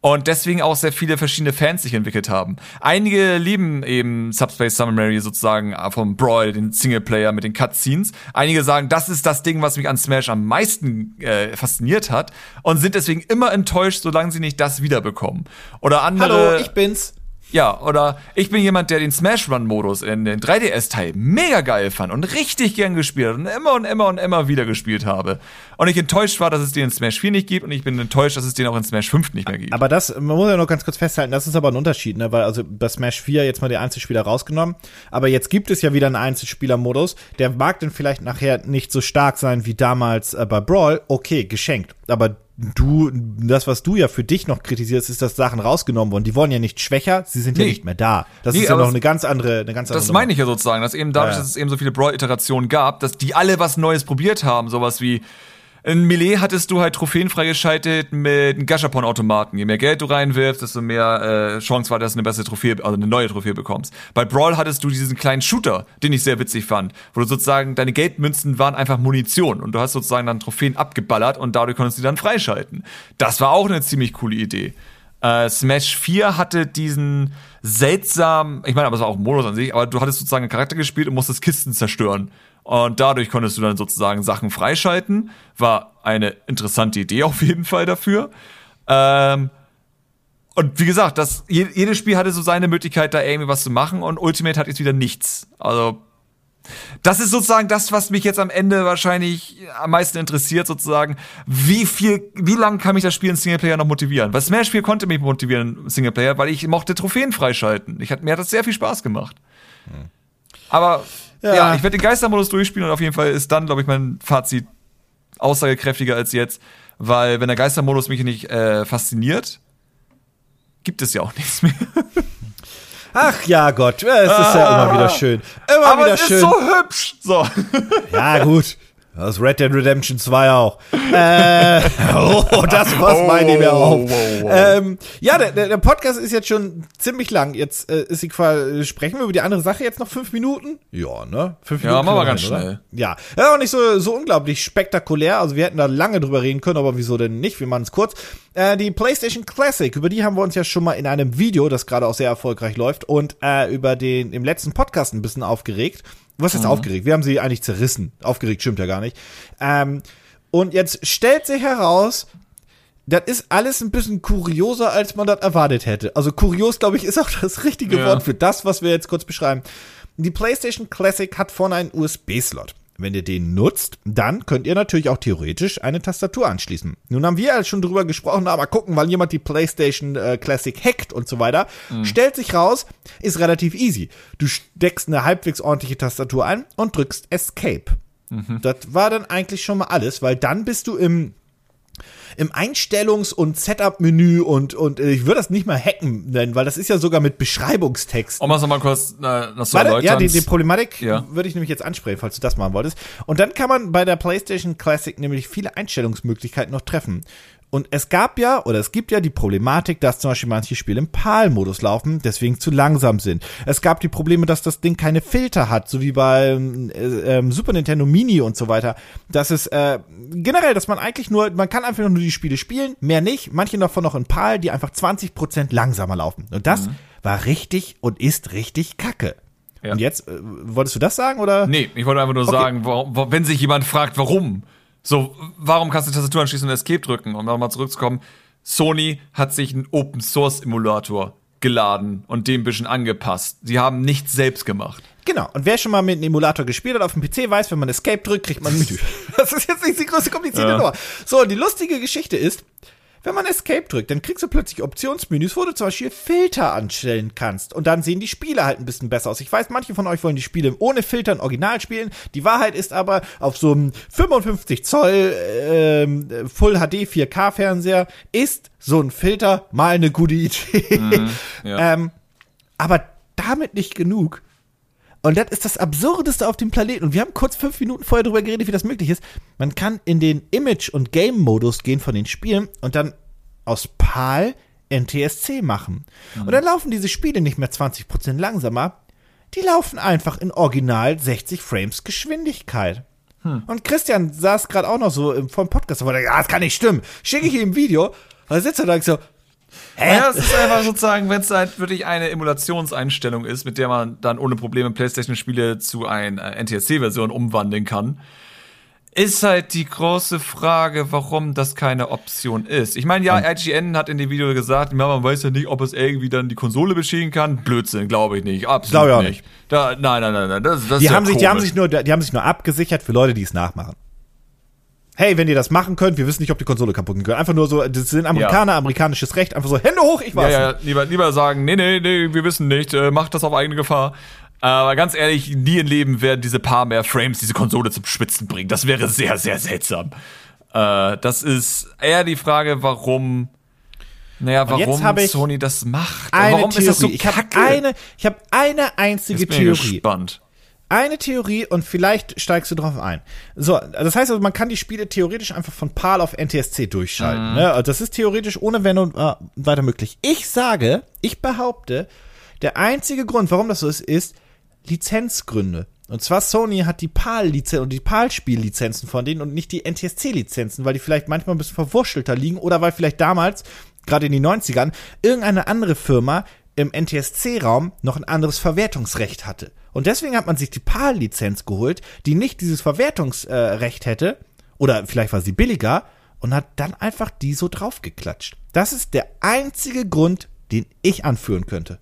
Und deswegen auch sehr viele verschiedene Fans sich entwickelt haben. Einige lieben eben Subspace Summary sozusagen vom Brawl, den Singleplayer mit den Cutscenes. Einige sagen, das ist das Ding, was mich an Smash am meisten äh, fasziniert hat. Und sind deswegen immer enttäuscht, solange sie nicht das wiederbekommen. Oder andere. Hallo, ich bin's. Ja, oder ich bin jemand, der den Smash Run Modus in den 3DS-Teil mega geil fand und richtig gern gespielt und immer und immer und immer wieder gespielt habe. Und ich enttäuscht war, dass es den in Smash 4 nicht gibt und ich bin enttäuscht, dass es den auch in Smash 5 nicht mehr gibt. Aber das, man muss ja noch ganz kurz festhalten, das ist aber ein Unterschied, ne? Weil also bei Smash 4 jetzt mal die Einzelspieler rausgenommen, aber jetzt gibt es ja wieder einen Einzelspieler-Modus, der mag dann vielleicht nachher nicht so stark sein wie damals äh, bei Brawl, okay, geschenkt. Aber du, das, was du ja für dich noch kritisierst, ist, dass Sachen rausgenommen wurden. Die wollen ja nicht schwächer, sie sind nee. ja nicht mehr da. Das nee, ist ja noch eine ganz andere, eine ganz andere. Das Nummer. meine ich ja sozusagen, dass eben dadurch, ja. dass es eben so viele Brawl-Iterationen gab, dass die alle was Neues probiert haben, sowas wie in Melee hattest du halt Trophäen freigeschaltet mit einem Gashapon-Automaten. Je mehr Geld du reinwirfst, desto mehr äh, Chance war, dass du eine bessere Trophäe, also eine neue Trophäe bekommst. Bei Brawl hattest du diesen kleinen Shooter, den ich sehr witzig fand, wo du sozusagen deine Geldmünzen waren einfach Munition und du hast sozusagen dann Trophäen abgeballert und dadurch konntest du die dann freischalten. Das war auch eine ziemlich coole Idee. Äh, Smash 4 hatte diesen seltsamen, ich meine, aber es war auch ein Modus an sich, aber du hattest sozusagen einen Charakter gespielt und musstest Kisten zerstören. Und dadurch konntest du dann sozusagen Sachen freischalten. War eine interessante Idee auf jeden Fall dafür. Ähm, und wie gesagt, das, jedes Spiel hatte so seine Möglichkeit, da irgendwie was zu machen und Ultimate hat jetzt wieder nichts. Also, das ist sozusagen das, was mich jetzt am Ende wahrscheinlich am meisten interessiert, sozusagen. Wie viel, wie lange kann mich das Spiel in Singleplayer noch motivieren? Weil Smash 4 konnte mich motivieren, Singleplayer, weil ich mochte Trophäen freischalten. Ich hat, mir hat das sehr viel Spaß gemacht. Hm. Aber ja, ja ich werde den Geistermodus durchspielen und auf jeden Fall ist dann, glaube ich, mein Fazit aussagekräftiger als jetzt, weil wenn der Geistermodus mich nicht äh, fasziniert, gibt es ja auch nichts mehr. Ach ja, Gott, es ist ja immer wieder schön. Immer Aber wieder es schön. ist so hübsch. So. Ja, gut. Das Red Dead Redemption 2 auch. Äh, oh, das passt mein nicht mehr auf. Oh, wow, wow. Ähm, ja, der, der Podcast ist jetzt schon ziemlich lang. Jetzt äh, ist die Qual sprechen wir über die andere Sache jetzt noch fünf Minuten? Ja, ne? Fünf Ja, Minuten machen wir ganz oder? schnell. Ja, ja, auch nicht so, so unglaublich spektakulär. Also wir hätten da lange drüber reden können, aber wieso denn nicht? Wir machen es kurz. Äh, die PlayStation Classic, über die haben wir uns ja schon mal in einem Video, das gerade auch sehr erfolgreich läuft, und äh, über den im letzten Podcast ein bisschen aufgeregt. Was ist aufgeregt? Wir haben sie eigentlich zerrissen. Aufgeregt stimmt ja gar nicht. Ähm, und jetzt stellt sich heraus, das ist alles ein bisschen kurioser, als man das erwartet hätte. Also kurios, glaube ich, ist auch das richtige Ja. Wort für das, was wir jetzt kurz beschreiben. Die PlayStation Classic hat vorne einen USB-Slot. Wenn ihr den nutzt, dann könnt ihr natürlich auch theoretisch eine Tastatur anschließen. Nun haben wir ja schon drüber gesprochen, aber gucken, weil jemand die PlayStation äh, Classic hackt und so weiter. Stellt sich raus, ist relativ easy. Du steckst eine halbwegs ordentliche Tastatur ein und drückst Escape. Das war dann eigentlich schon mal alles, weil dann bist du im im Einstellungs- und Setup-Menü und, und äh, ich würde das nicht mal hacken nennen, weil das ist ja sogar mit Beschreibungstext. Um das nochmal kurz äh, noch zu Warte, ja, die, die Problematik Ja. würde ich nämlich jetzt ansprechen, falls du das machen wolltest. Und dann kann man bei der PlayStation Classic nämlich viele Einstellungsmöglichkeiten noch treffen. Und es gab ja, oder es gibt ja die Problematik, dass zum Beispiel manche Spiele im PAL-Modus laufen, deswegen zu langsam sind. Es gab die Probleme, dass das Ding keine Filter hat, so wie beim äh, ähm, Super Nintendo Mini und so weiter. Das ist äh, generell, dass man eigentlich nur, man kann einfach nur die Spiele spielen, mehr nicht. Manche davon noch in PAL, die einfach 20% langsamer laufen. Und das war richtig und ist richtig kacke. Ja. Und jetzt, äh, wolltest du das sagen oder? Nee, ich wollte einfach nur sagen, warum, wa- wenn sich jemand fragt, warum, so, warum kannst du die Tastatur anschließen und Escape drücken? Um nochmal zurückzukommen, Sony hat sich einen Open Source Emulator geladen und den ein bisschen angepasst. Sie haben nichts selbst gemacht. Genau. Und wer schon mal mit einem Emulator gespielt hat auf dem PC, weiß, wenn man Escape drückt, kriegt man Menü. Das ist jetzt nicht die größte komplizierte Ja. Nummer. So, und die lustige Geschichte ist, wenn man Escape drückt, dann kriegst du plötzlich Optionsmenüs, wo du zum Beispiel Filter anstellen kannst. Und dann sehen die Spiele halt ein bisschen besser aus. Ich weiß, manche von euch wollen die Spiele ohne Filtern original spielen. Die Wahrheit ist aber, auf so einem 55 Zoll ähm, Full HD 4K Fernseher ist so ein Filter mal eine gute Idee. ja. ähm, aber damit nicht genug. Und das ist das Absurdeste auf dem Planeten. Und wir haben kurz fünf Minuten vorher darüber geredet, wie das möglich ist. Man kann in den Image- und Game-Modus gehen von den Spielen und dann aus PAL NTSC machen. Und dann laufen diese Spiele nicht mehr 20% langsamer. Die laufen einfach in original 60 Frames Geschwindigkeit. Und Christian saß gerade auch noch so im vom Podcast und wollte, ja, das kann nicht stimmen. Schicke ich ihm ein Video. Und dann sitzt er da und so, hä? Ja, es ist einfach sozusagen, wenn es halt wirklich eine Emulationseinstellung ist, mit der man dann ohne Probleme PlayStation-Spiele zu einer NTSC-Version umwandeln kann, ist halt die große Frage, warum das keine Option ist. Ich meine, ja, IGN hat in dem Video gesagt, man weiß ja nicht, ob es irgendwie dann die Konsole beschädigen kann. Blödsinn, glaube ich nicht. Absolut ich auch nicht. Da, nein, nein, nein, nein. Das, das Die ist ja haben sich, die haben sich nur, die haben sich nur abgesichert für Leute, die es nachmachen. Hey, wenn ihr das machen könnt, wir wissen nicht, ob die Konsole kaputt gehen können. Einfach nur so, das sind Amerikaner, amerikanisches Recht, einfach so, Hände hoch, ich Ja, weiß ja, nicht. lieber, lieber sagen, nee, nee, nee, wir wissen nicht, äh, macht das auf eigene Gefahr. Aber ganz ehrlich, nie im Leben werden diese paar mehr Frames diese Konsole zum Schwitzen bringen. Das wäre sehr, sehr seltsam. Äh, das ist eher die Frage, warum, naja, Und warum ich Sony das macht. Eine warum Theorie. ist das so ich habe kacke? eine, ich habe eine einzige Jetzt bin ich Theorie. gespannt. Eine Theorie und vielleicht steigst du drauf ein. So, das heißt also, man kann die Spiele theoretisch einfach von PAL auf NTSC durchschalten. Ne? Also Das ist theoretisch ohne Wenn und äh, weiter möglich. Ich sage, ich behaupte, der einzige Grund, warum das so ist, ist Lizenzgründe. Und zwar Sony hat die PAL-Lizenzen und die PAL-Spiellizenzen von denen und nicht die NTSC-Lizenzen, weil die vielleicht manchmal ein bisschen verwurschtelter liegen oder weil vielleicht damals, gerade in den 90ern, irgendeine andere Firma im NTSC-Raum noch ein anderes Verwertungsrecht hatte. Und deswegen hat man sich die PAL-Lizenz geholt, die nicht dieses Verwertungsrecht hätte, oder vielleicht war sie billiger, und hat dann einfach die so draufgeklatscht. Das ist der einzige Grund, den ich anführen könnte.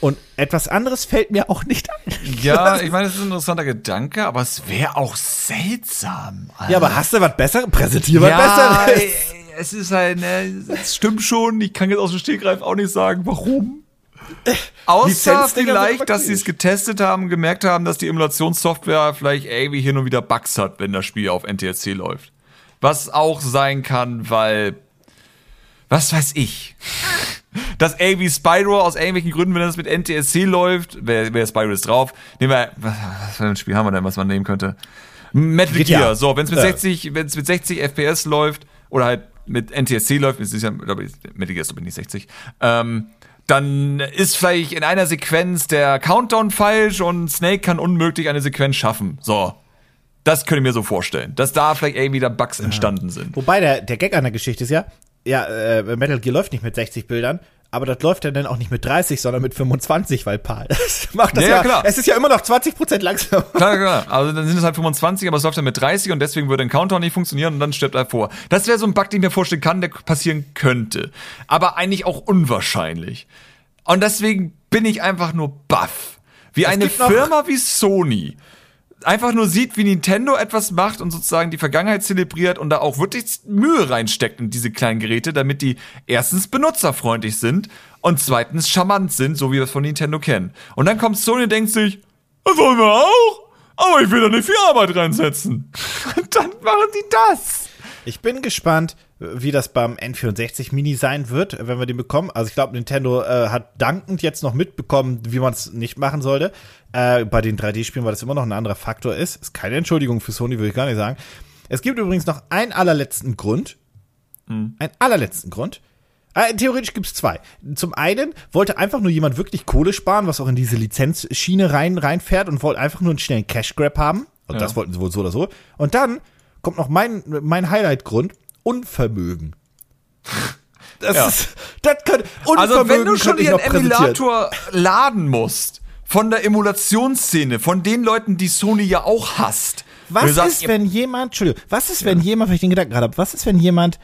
Und etwas anderes fällt mir auch nicht ein. Ja, ich meine, das ist ein interessanter Gedanke, aber es wäre auch seltsam. Ja, aber hast du was Besseres? Präsentier was ja, Besseres. Es ist halt, ne, es stimmt schon. Ich kann jetzt aus dem Stegreif auch nicht sagen, warum. Außer vielleicht, dass sie es getestet haben, gemerkt haben, dass die Emulationssoftware vielleicht irgendwie hin und wieder Bugs hat, wenn das Spiel auf NTSC läuft. Was auch sein kann, weil was weiß ich, dass irgendwie Spyro aus irgendwelchen Gründen, wenn das mit NTSC läuft, wer, wer Spyro ist drauf, nehmen wir, was, was für ein Spiel haben wir denn, was man nehmen könnte? Metal. Gear, so, wenn es mit Ja. 60, wenn es mit 60 FPS läuft, oder halt mit NTSC läuft, es ist ja, glaube ich, Metal Gear ist doch nicht 60, ähm, dann ist vielleicht in einer Sequenz der Countdown falsch und Snake kann unmöglich eine Sequenz schaffen. So. Das könnte ich mir so vorstellen, dass da vielleicht irgendwie da Bugs entstanden sind. Wobei der, der Gag an der Geschichte ist ja, ja, äh, Metal Gear läuft nicht mit 60 Bildern, aber das läuft ja dann auch nicht mit 30, sondern mit 25, weil PAL. Das macht das Ja, ja, klar. Es ist ja immer noch 20% langsamer. Klar, klar. Also dann sind es halt 25, aber es läuft dann mit 30 und deswegen würde ein Countdown nicht funktionieren und dann stirbt er vor. Das wäre so ein Bug, den ich mir vorstellen kann, der passieren könnte. Aber eigentlich auch unwahrscheinlich. Und deswegen bin ich einfach nur baff. Wie eine gibt noch- Firma wie Sony einfach nur sieht, wie Nintendo etwas macht und sozusagen die Vergangenheit zelebriert und da auch wirklich Mühe reinsteckt in diese kleinen Geräte, damit die erstens benutzerfreundlich sind und zweitens charmant sind, so wie wir es von Nintendo kennen. Und dann kommt Sony und denkt sich, das wollen wir auch, aber ich will da nicht viel Arbeit reinsetzen. Und dann machen die das. Ich bin gespannt, wie das beim N64 Mini sein wird, wenn wir den bekommen. Also ich glaube, Nintendo äh, hat dankend jetzt noch mitbekommen, wie man es nicht machen sollte. Äh, bei den 3D-Spielen, weil das immer noch ein anderer Faktor ist. Ist keine Entschuldigung für Sony, würde ich gar nicht sagen. Es gibt übrigens noch einen allerletzten Grund. Einen allerletzten Grund. Äh, theoretisch gibt's zwei. Zum einen wollte einfach nur jemand wirklich Kohle sparen, was auch in diese Lizenzschiene rein reinfährt und wollte einfach nur einen schnellen Cash Grab haben. Und Ja. das wollten sie wohl so oder so. Und dann kommt noch mein, mein Highlight-Grund. Unvermögen. Das Ja. ist, das könnte, Unvermögen Also wenn du schon präsentieren. Emulator laden musst, von der Emulationsszene, von den Leuten, die Sony ja auch hasst. Was sagst, ist, wenn jemand, Entschuldigung, was ist, wenn jemand, weil ich den Gedanken gerade habe, was ist, wenn jemand,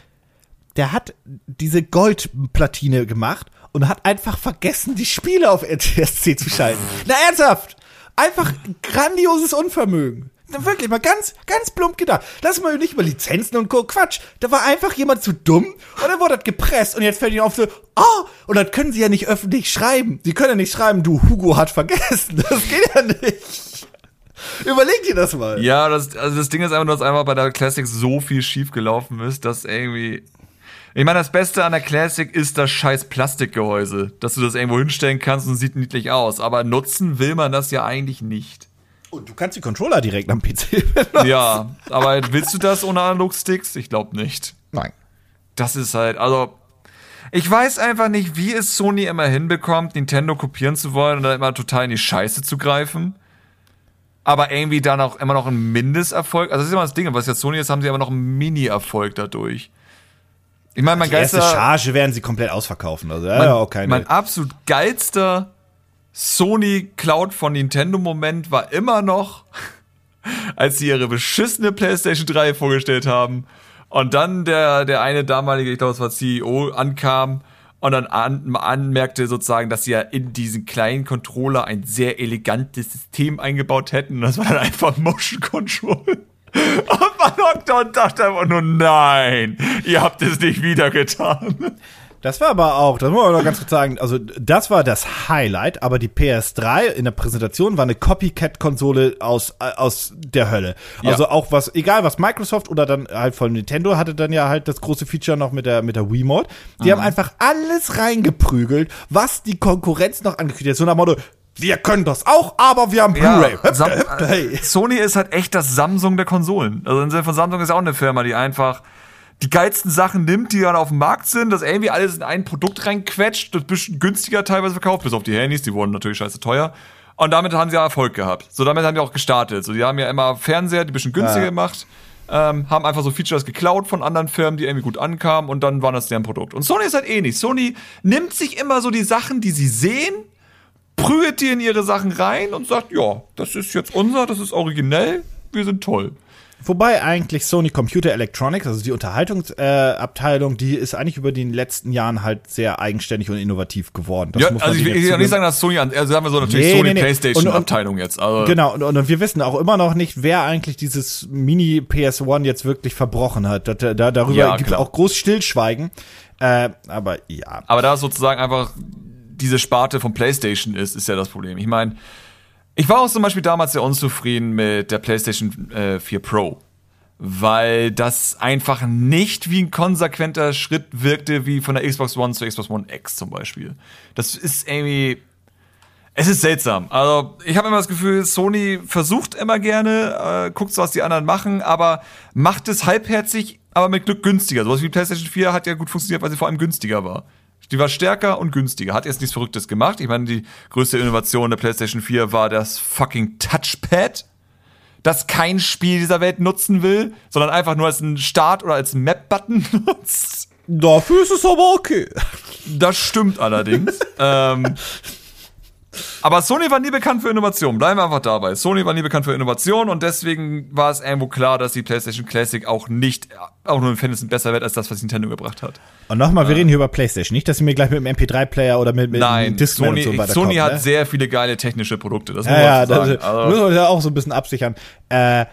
der hat diese Goldplatine gemacht und hat einfach vergessen, die Spiele auf NTSC zu schalten? Na, ernsthaft! Einfach grandioses Unvermögen. Wirklich mal ganz, ganz plump gedacht. Lass mal nicht über Lizenzen und Co. Quatsch. Da war einfach jemand zu dumm und dann wurde das gepresst und jetzt fällt ihnen auf so, oh, und das können sie ja nicht öffentlich schreiben. Sie können ja nicht schreiben, du Hugo hat vergessen. Das geht ja nicht. Überleg dir das mal. Ja, das, also das Ding ist einfach dass einfach bei der Classic so viel schief gelaufen ist, dass irgendwie. Ich meine, das Beste an der Classic ist das scheiß Plastikgehäuse, dass du das irgendwo hinstellen kannst und sieht niedlich aus. Aber nutzen will man das ja eigentlich nicht. Und du kannst die Controller direkt am PC benutzen. Ja, aber willst du das ohne Analog-Sticks? Ich glaube nicht. Nein. Das ist halt, also. Ich weiß einfach nicht, wie es Sony immer hinbekommt, Nintendo kopieren zu wollen und dann immer total in die Scheiße zu greifen. Aber irgendwie dann auch immer noch ein Mindesterfolg. Also das ist immer das Ding, was jetzt Sony ist, haben sie aber noch einen Mini-Erfolg dadurch. Ich meine, mein Die erste geilster, Charge werden sie komplett ausverkaufen. Also, ja, mein, auch keine. mein absolut geilster Sony Cloud von Nintendo Moment war immer noch, als sie ihre beschissene PlayStation 3 vorgestellt haben und dann der, der eine damalige, ich glaube, es war CEO, ankam und dann an, anmerkte sozusagen, dass sie ja in diesen kleinen Controller ein sehr elegantes System eingebaut hätten und das war dann einfach Motion Control. Und man und dachte einfach nur, nein, ihr habt es nicht wieder getan. Das war aber auch, das muss man noch ganz kurz sagen, also das war das Highlight, aber die PS3 in der Präsentation war eine Copycat-Konsole aus, äh, aus der Hölle. Also Ja. auch was, egal was Microsoft oder dann halt von Nintendo hatte dann ja halt das große Feature noch mit der, mit der Wiimote. Die haben einfach alles reingeprügelt, was die Konkurrenz noch angekündigt hat. So nach dem Motto, wir können das auch, aber wir haben Blu-ray. Hüpfte, hey. Sony ist halt echt das Samsung der Konsolen. Also im Sinne von Samsung ist auch eine Firma, die einfach die geilsten Sachen nimmt, die dann auf dem Markt sind, das irgendwie alles in ein Produkt reinquetscht, das bisschen günstiger teilweise verkauft, bis auf die Handys, die wurden natürlich scheiße teuer. Und damit haben sie ja Erfolg gehabt. So, damit haben die auch gestartet. So, die haben ja immer Fernseher, die ein bisschen günstiger Ja. gemacht, ähm, haben einfach so Features geklaut von anderen Firmen, die irgendwie gut ankamen und dann war das deren Produkt. Und Sony ist halt ähnlich. Sony nimmt sich immer so die Sachen, die sie sehen, prügelt die in ihre Sachen rein und sagt, ja, das ist jetzt unser, das ist originell, wir sind toll. Wobei eigentlich Sony Computer Electronics, also die Unterhaltungsabteilung, äh, die ist eigentlich über die letzten Jahren halt sehr eigenständig und innovativ geworden. Das ja, also ich will nicht sagen, dass Sony, also haben wir so natürlich Nee, Sony nee, nee. Playstation Und- und- Abteilung jetzt. Also, Genau, und, und wir wissen auch immer noch nicht, wer eigentlich dieses Mini PS1 jetzt wirklich verbrochen hat. Da, da, darüber Ja, gibt es auch groß Stillschweigen. Äh, aber ja. Aber da sozusagen einfach diese Sparte von PlayStation ist, ist ja das Problem. Ich meine, ich war auch zum Beispiel damals sehr unzufrieden mit der PlayStation äh, 4 Pro. weil das einfach nicht wie ein konsequenter Schritt wirkte, wie von der Xbox One zur Xbox One X zum Beispiel. Das ist irgendwie, es ist seltsam. Also ich habe immer das Gefühl, Sony versucht immer gerne, äh, guckt was die anderen machen, aber macht es halbherzig, aber mit Glück günstiger. Sowas wie PlayStation 4 hat ja gut funktioniert, weil sie vor allem günstiger war. Die war stärker und günstiger. Hat jetzt nichts Verrücktes gemacht. Ich meine, die größte Innovation der PlayStation 4 war das fucking Touchpad das kein Spiel dieser Welt nutzen will, sondern einfach nur als einen Start- oder als Map-Button nutzt. Dafür ist es aber okay. Das stimmt allerdings. ähm, aber Sony war nie bekannt für Innovation. Bleiben wir einfach dabei. Sony war nie bekannt für Innovation und deswegen war es irgendwo klar, dass die PlayStation Classic auch nicht, auch nur im Fantasy besser wird als das, was Nintendo gebracht hat. Und nochmal, wir reden hier über PlayStation. Nicht, dass sie mir gleich mit dem MP3-Player oder mit, mit Nein, Discman Sony, und so weiter Sony hat ne? sehr viele geile technische Produkte. Das muss Ja, man ja, sagen. Also- müssen wir ja auch so ein bisschen absichern. Äh,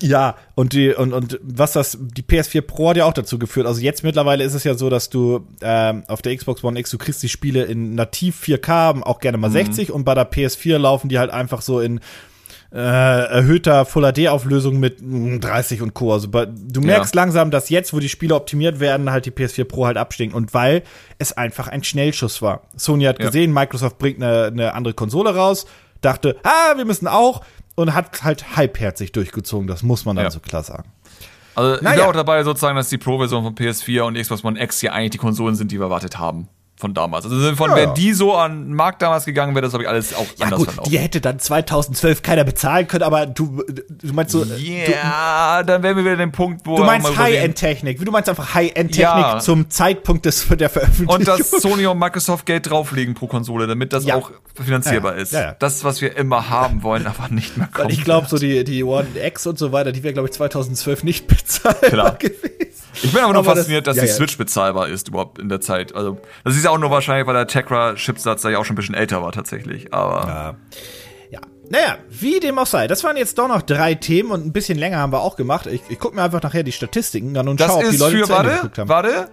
ja, und die, und, und was das, die PS4 Pro hat ja auch dazu geführt. Also jetzt mittlerweile ist es ja so, dass du ähm, auf der Xbox One X, du kriegst die Spiele in nativ 4K, auch gerne Mhm. mal 60 und bei der PS4 laufen die halt einfach so in äh, erhöhter Full HD Auflösung mit mm, 30 und Co. Also du merkst Ja. langsam, dass jetzt, wo die Spiele optimiert werden, halt die PS4 Pro halt abstinken und weil es einfach ein Schnellschuss war. Sony hat Ja. gesehen, Microsoft bringt eine, eine andere Konsole raus, dachte, ah, wir müssen auch und hat halt halbherzig durchgezogen. Das muss man dann Ja. so klar sagen. Also ich Naja. bin auch dabei sozusagen, dass die Pro-Version von PS4 und Xbox One X ja eigentlich die Konsolen sind, die wir erwartet haben von damals. Also von Ja, ja. die so an den Markt damals gegangen, wäre das glaube ich alles auch Ja anders gut, verlaufen. die hätte dann 2012 keiner bezahlen können, aber du, du meinst so, Ja, dann wären wir wieder an dem Punkt, wo du, meinst High-End-Technik. Du meinst einfach High-End-Technik Ja. zum Zeitpunkt des, der Veröffentlichung. Und dass Sony und Microsoft Geld drauflegen pro Konsole, damit das auch finanzierbar ist. Das, was wir immer haben wollen, aber nicht mehr kommt. Ich glaube, so die, die One X und so weiter, die wäre, glaube ich, 2012 nicht bezahlbar Klar. gewesen. Ich bin aber nur Aber das- fasziniert, dass ja, die. Switch bezahlbar ist überhaupt in der Zeit. Also, das ist ja auch nur wahrscheinlich, weil der Tegra-Chipsatz da ja auch schon ein bisschen älter war tatsächlich. Aber Ja. ja. Naja, wie dem auch sei. Das waren jetzt doch noch drei Themen und ein bisschen länger haben wir auch gemacht. Ich, ich gucke mir einfach nachher die Statistiken an und das schaue, ob die ist Leute für, zu Ende warte, geguckt haben. warte,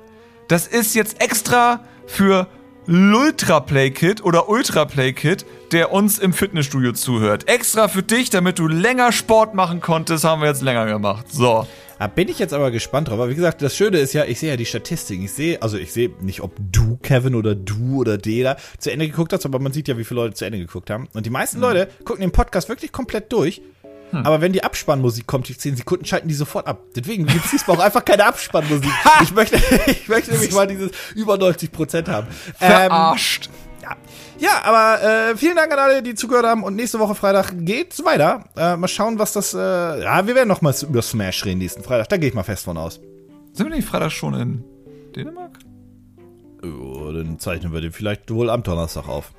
das ist jetzt extra für Ultra Play Kit oder Ultra Play Kit, der uns im Fitnessstudio zuhört. Extra für dich, damit du länger Sport machen konntest, haben wir jetzt länger gemacht. So. Da bin ich jetzt aber gespannt drauf. Aber wie gesagt, das Schöne ist ja, ich sehe ja die Statistiken. Ich sehe, also ich sehe nicht, ob du, Kevin, oder du oder Dela zu Ende geguckt hast, aber man sieht ja, wie viele Leute zu Ende geguckt haben. Und die meisten Mhm. Leute gucken den Podcast wirklich komplett durch. Hm. Aber wenn die Abspannmusik kommt, die 10 Sekunden, schalten die sofort ab. Deswegen gibt es diesmal auch einfach keine Abspannmusik. ich möchte, ich möchte nämlich mal dieses über 90 Prozent haben. Ähm, Verarscht. ja. Ja, aber äh, vielen Dank an alle, die zugehört haben. Und nächste Woche Freitag geht's weiter. Äh, mal schauen, was das. Äh, ja, wir werden noch mal über Smash reden nächsten Freitag. Da gehe ich mal fest von aus. Sind wir nicht Freitag schon in Dänemark? Oh, dann zeichnen wir den vielleicht wohl am Donnerstag auf.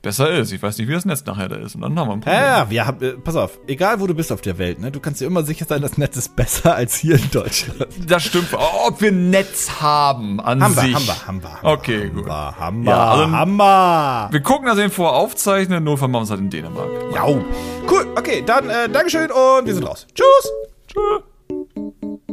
Besser ist. Ich weiß nicht, wie das Netz nachher da ist. Und dann haben wir ein Problem. ja, wir haben, äh, pass auf, egal wo du bist auf der Welt, ne, du kannst dir immer sicher sein, das Netz ist besser als hier in Deutschland. Das stimmt. Ob wir Netz haben an Haben wir, sich. haben wir, haben wir. Haben wir, Okay, haben gut. Wir, haben wir, Ja, also- haben wir. Wir gucken, wir ihn vorher aufzeichnen, nur machen wir es halt in Dänemark. Ja. Cool, okay, dann äh, Dankeschön und wir sind raus. Tschüss. Tschüss.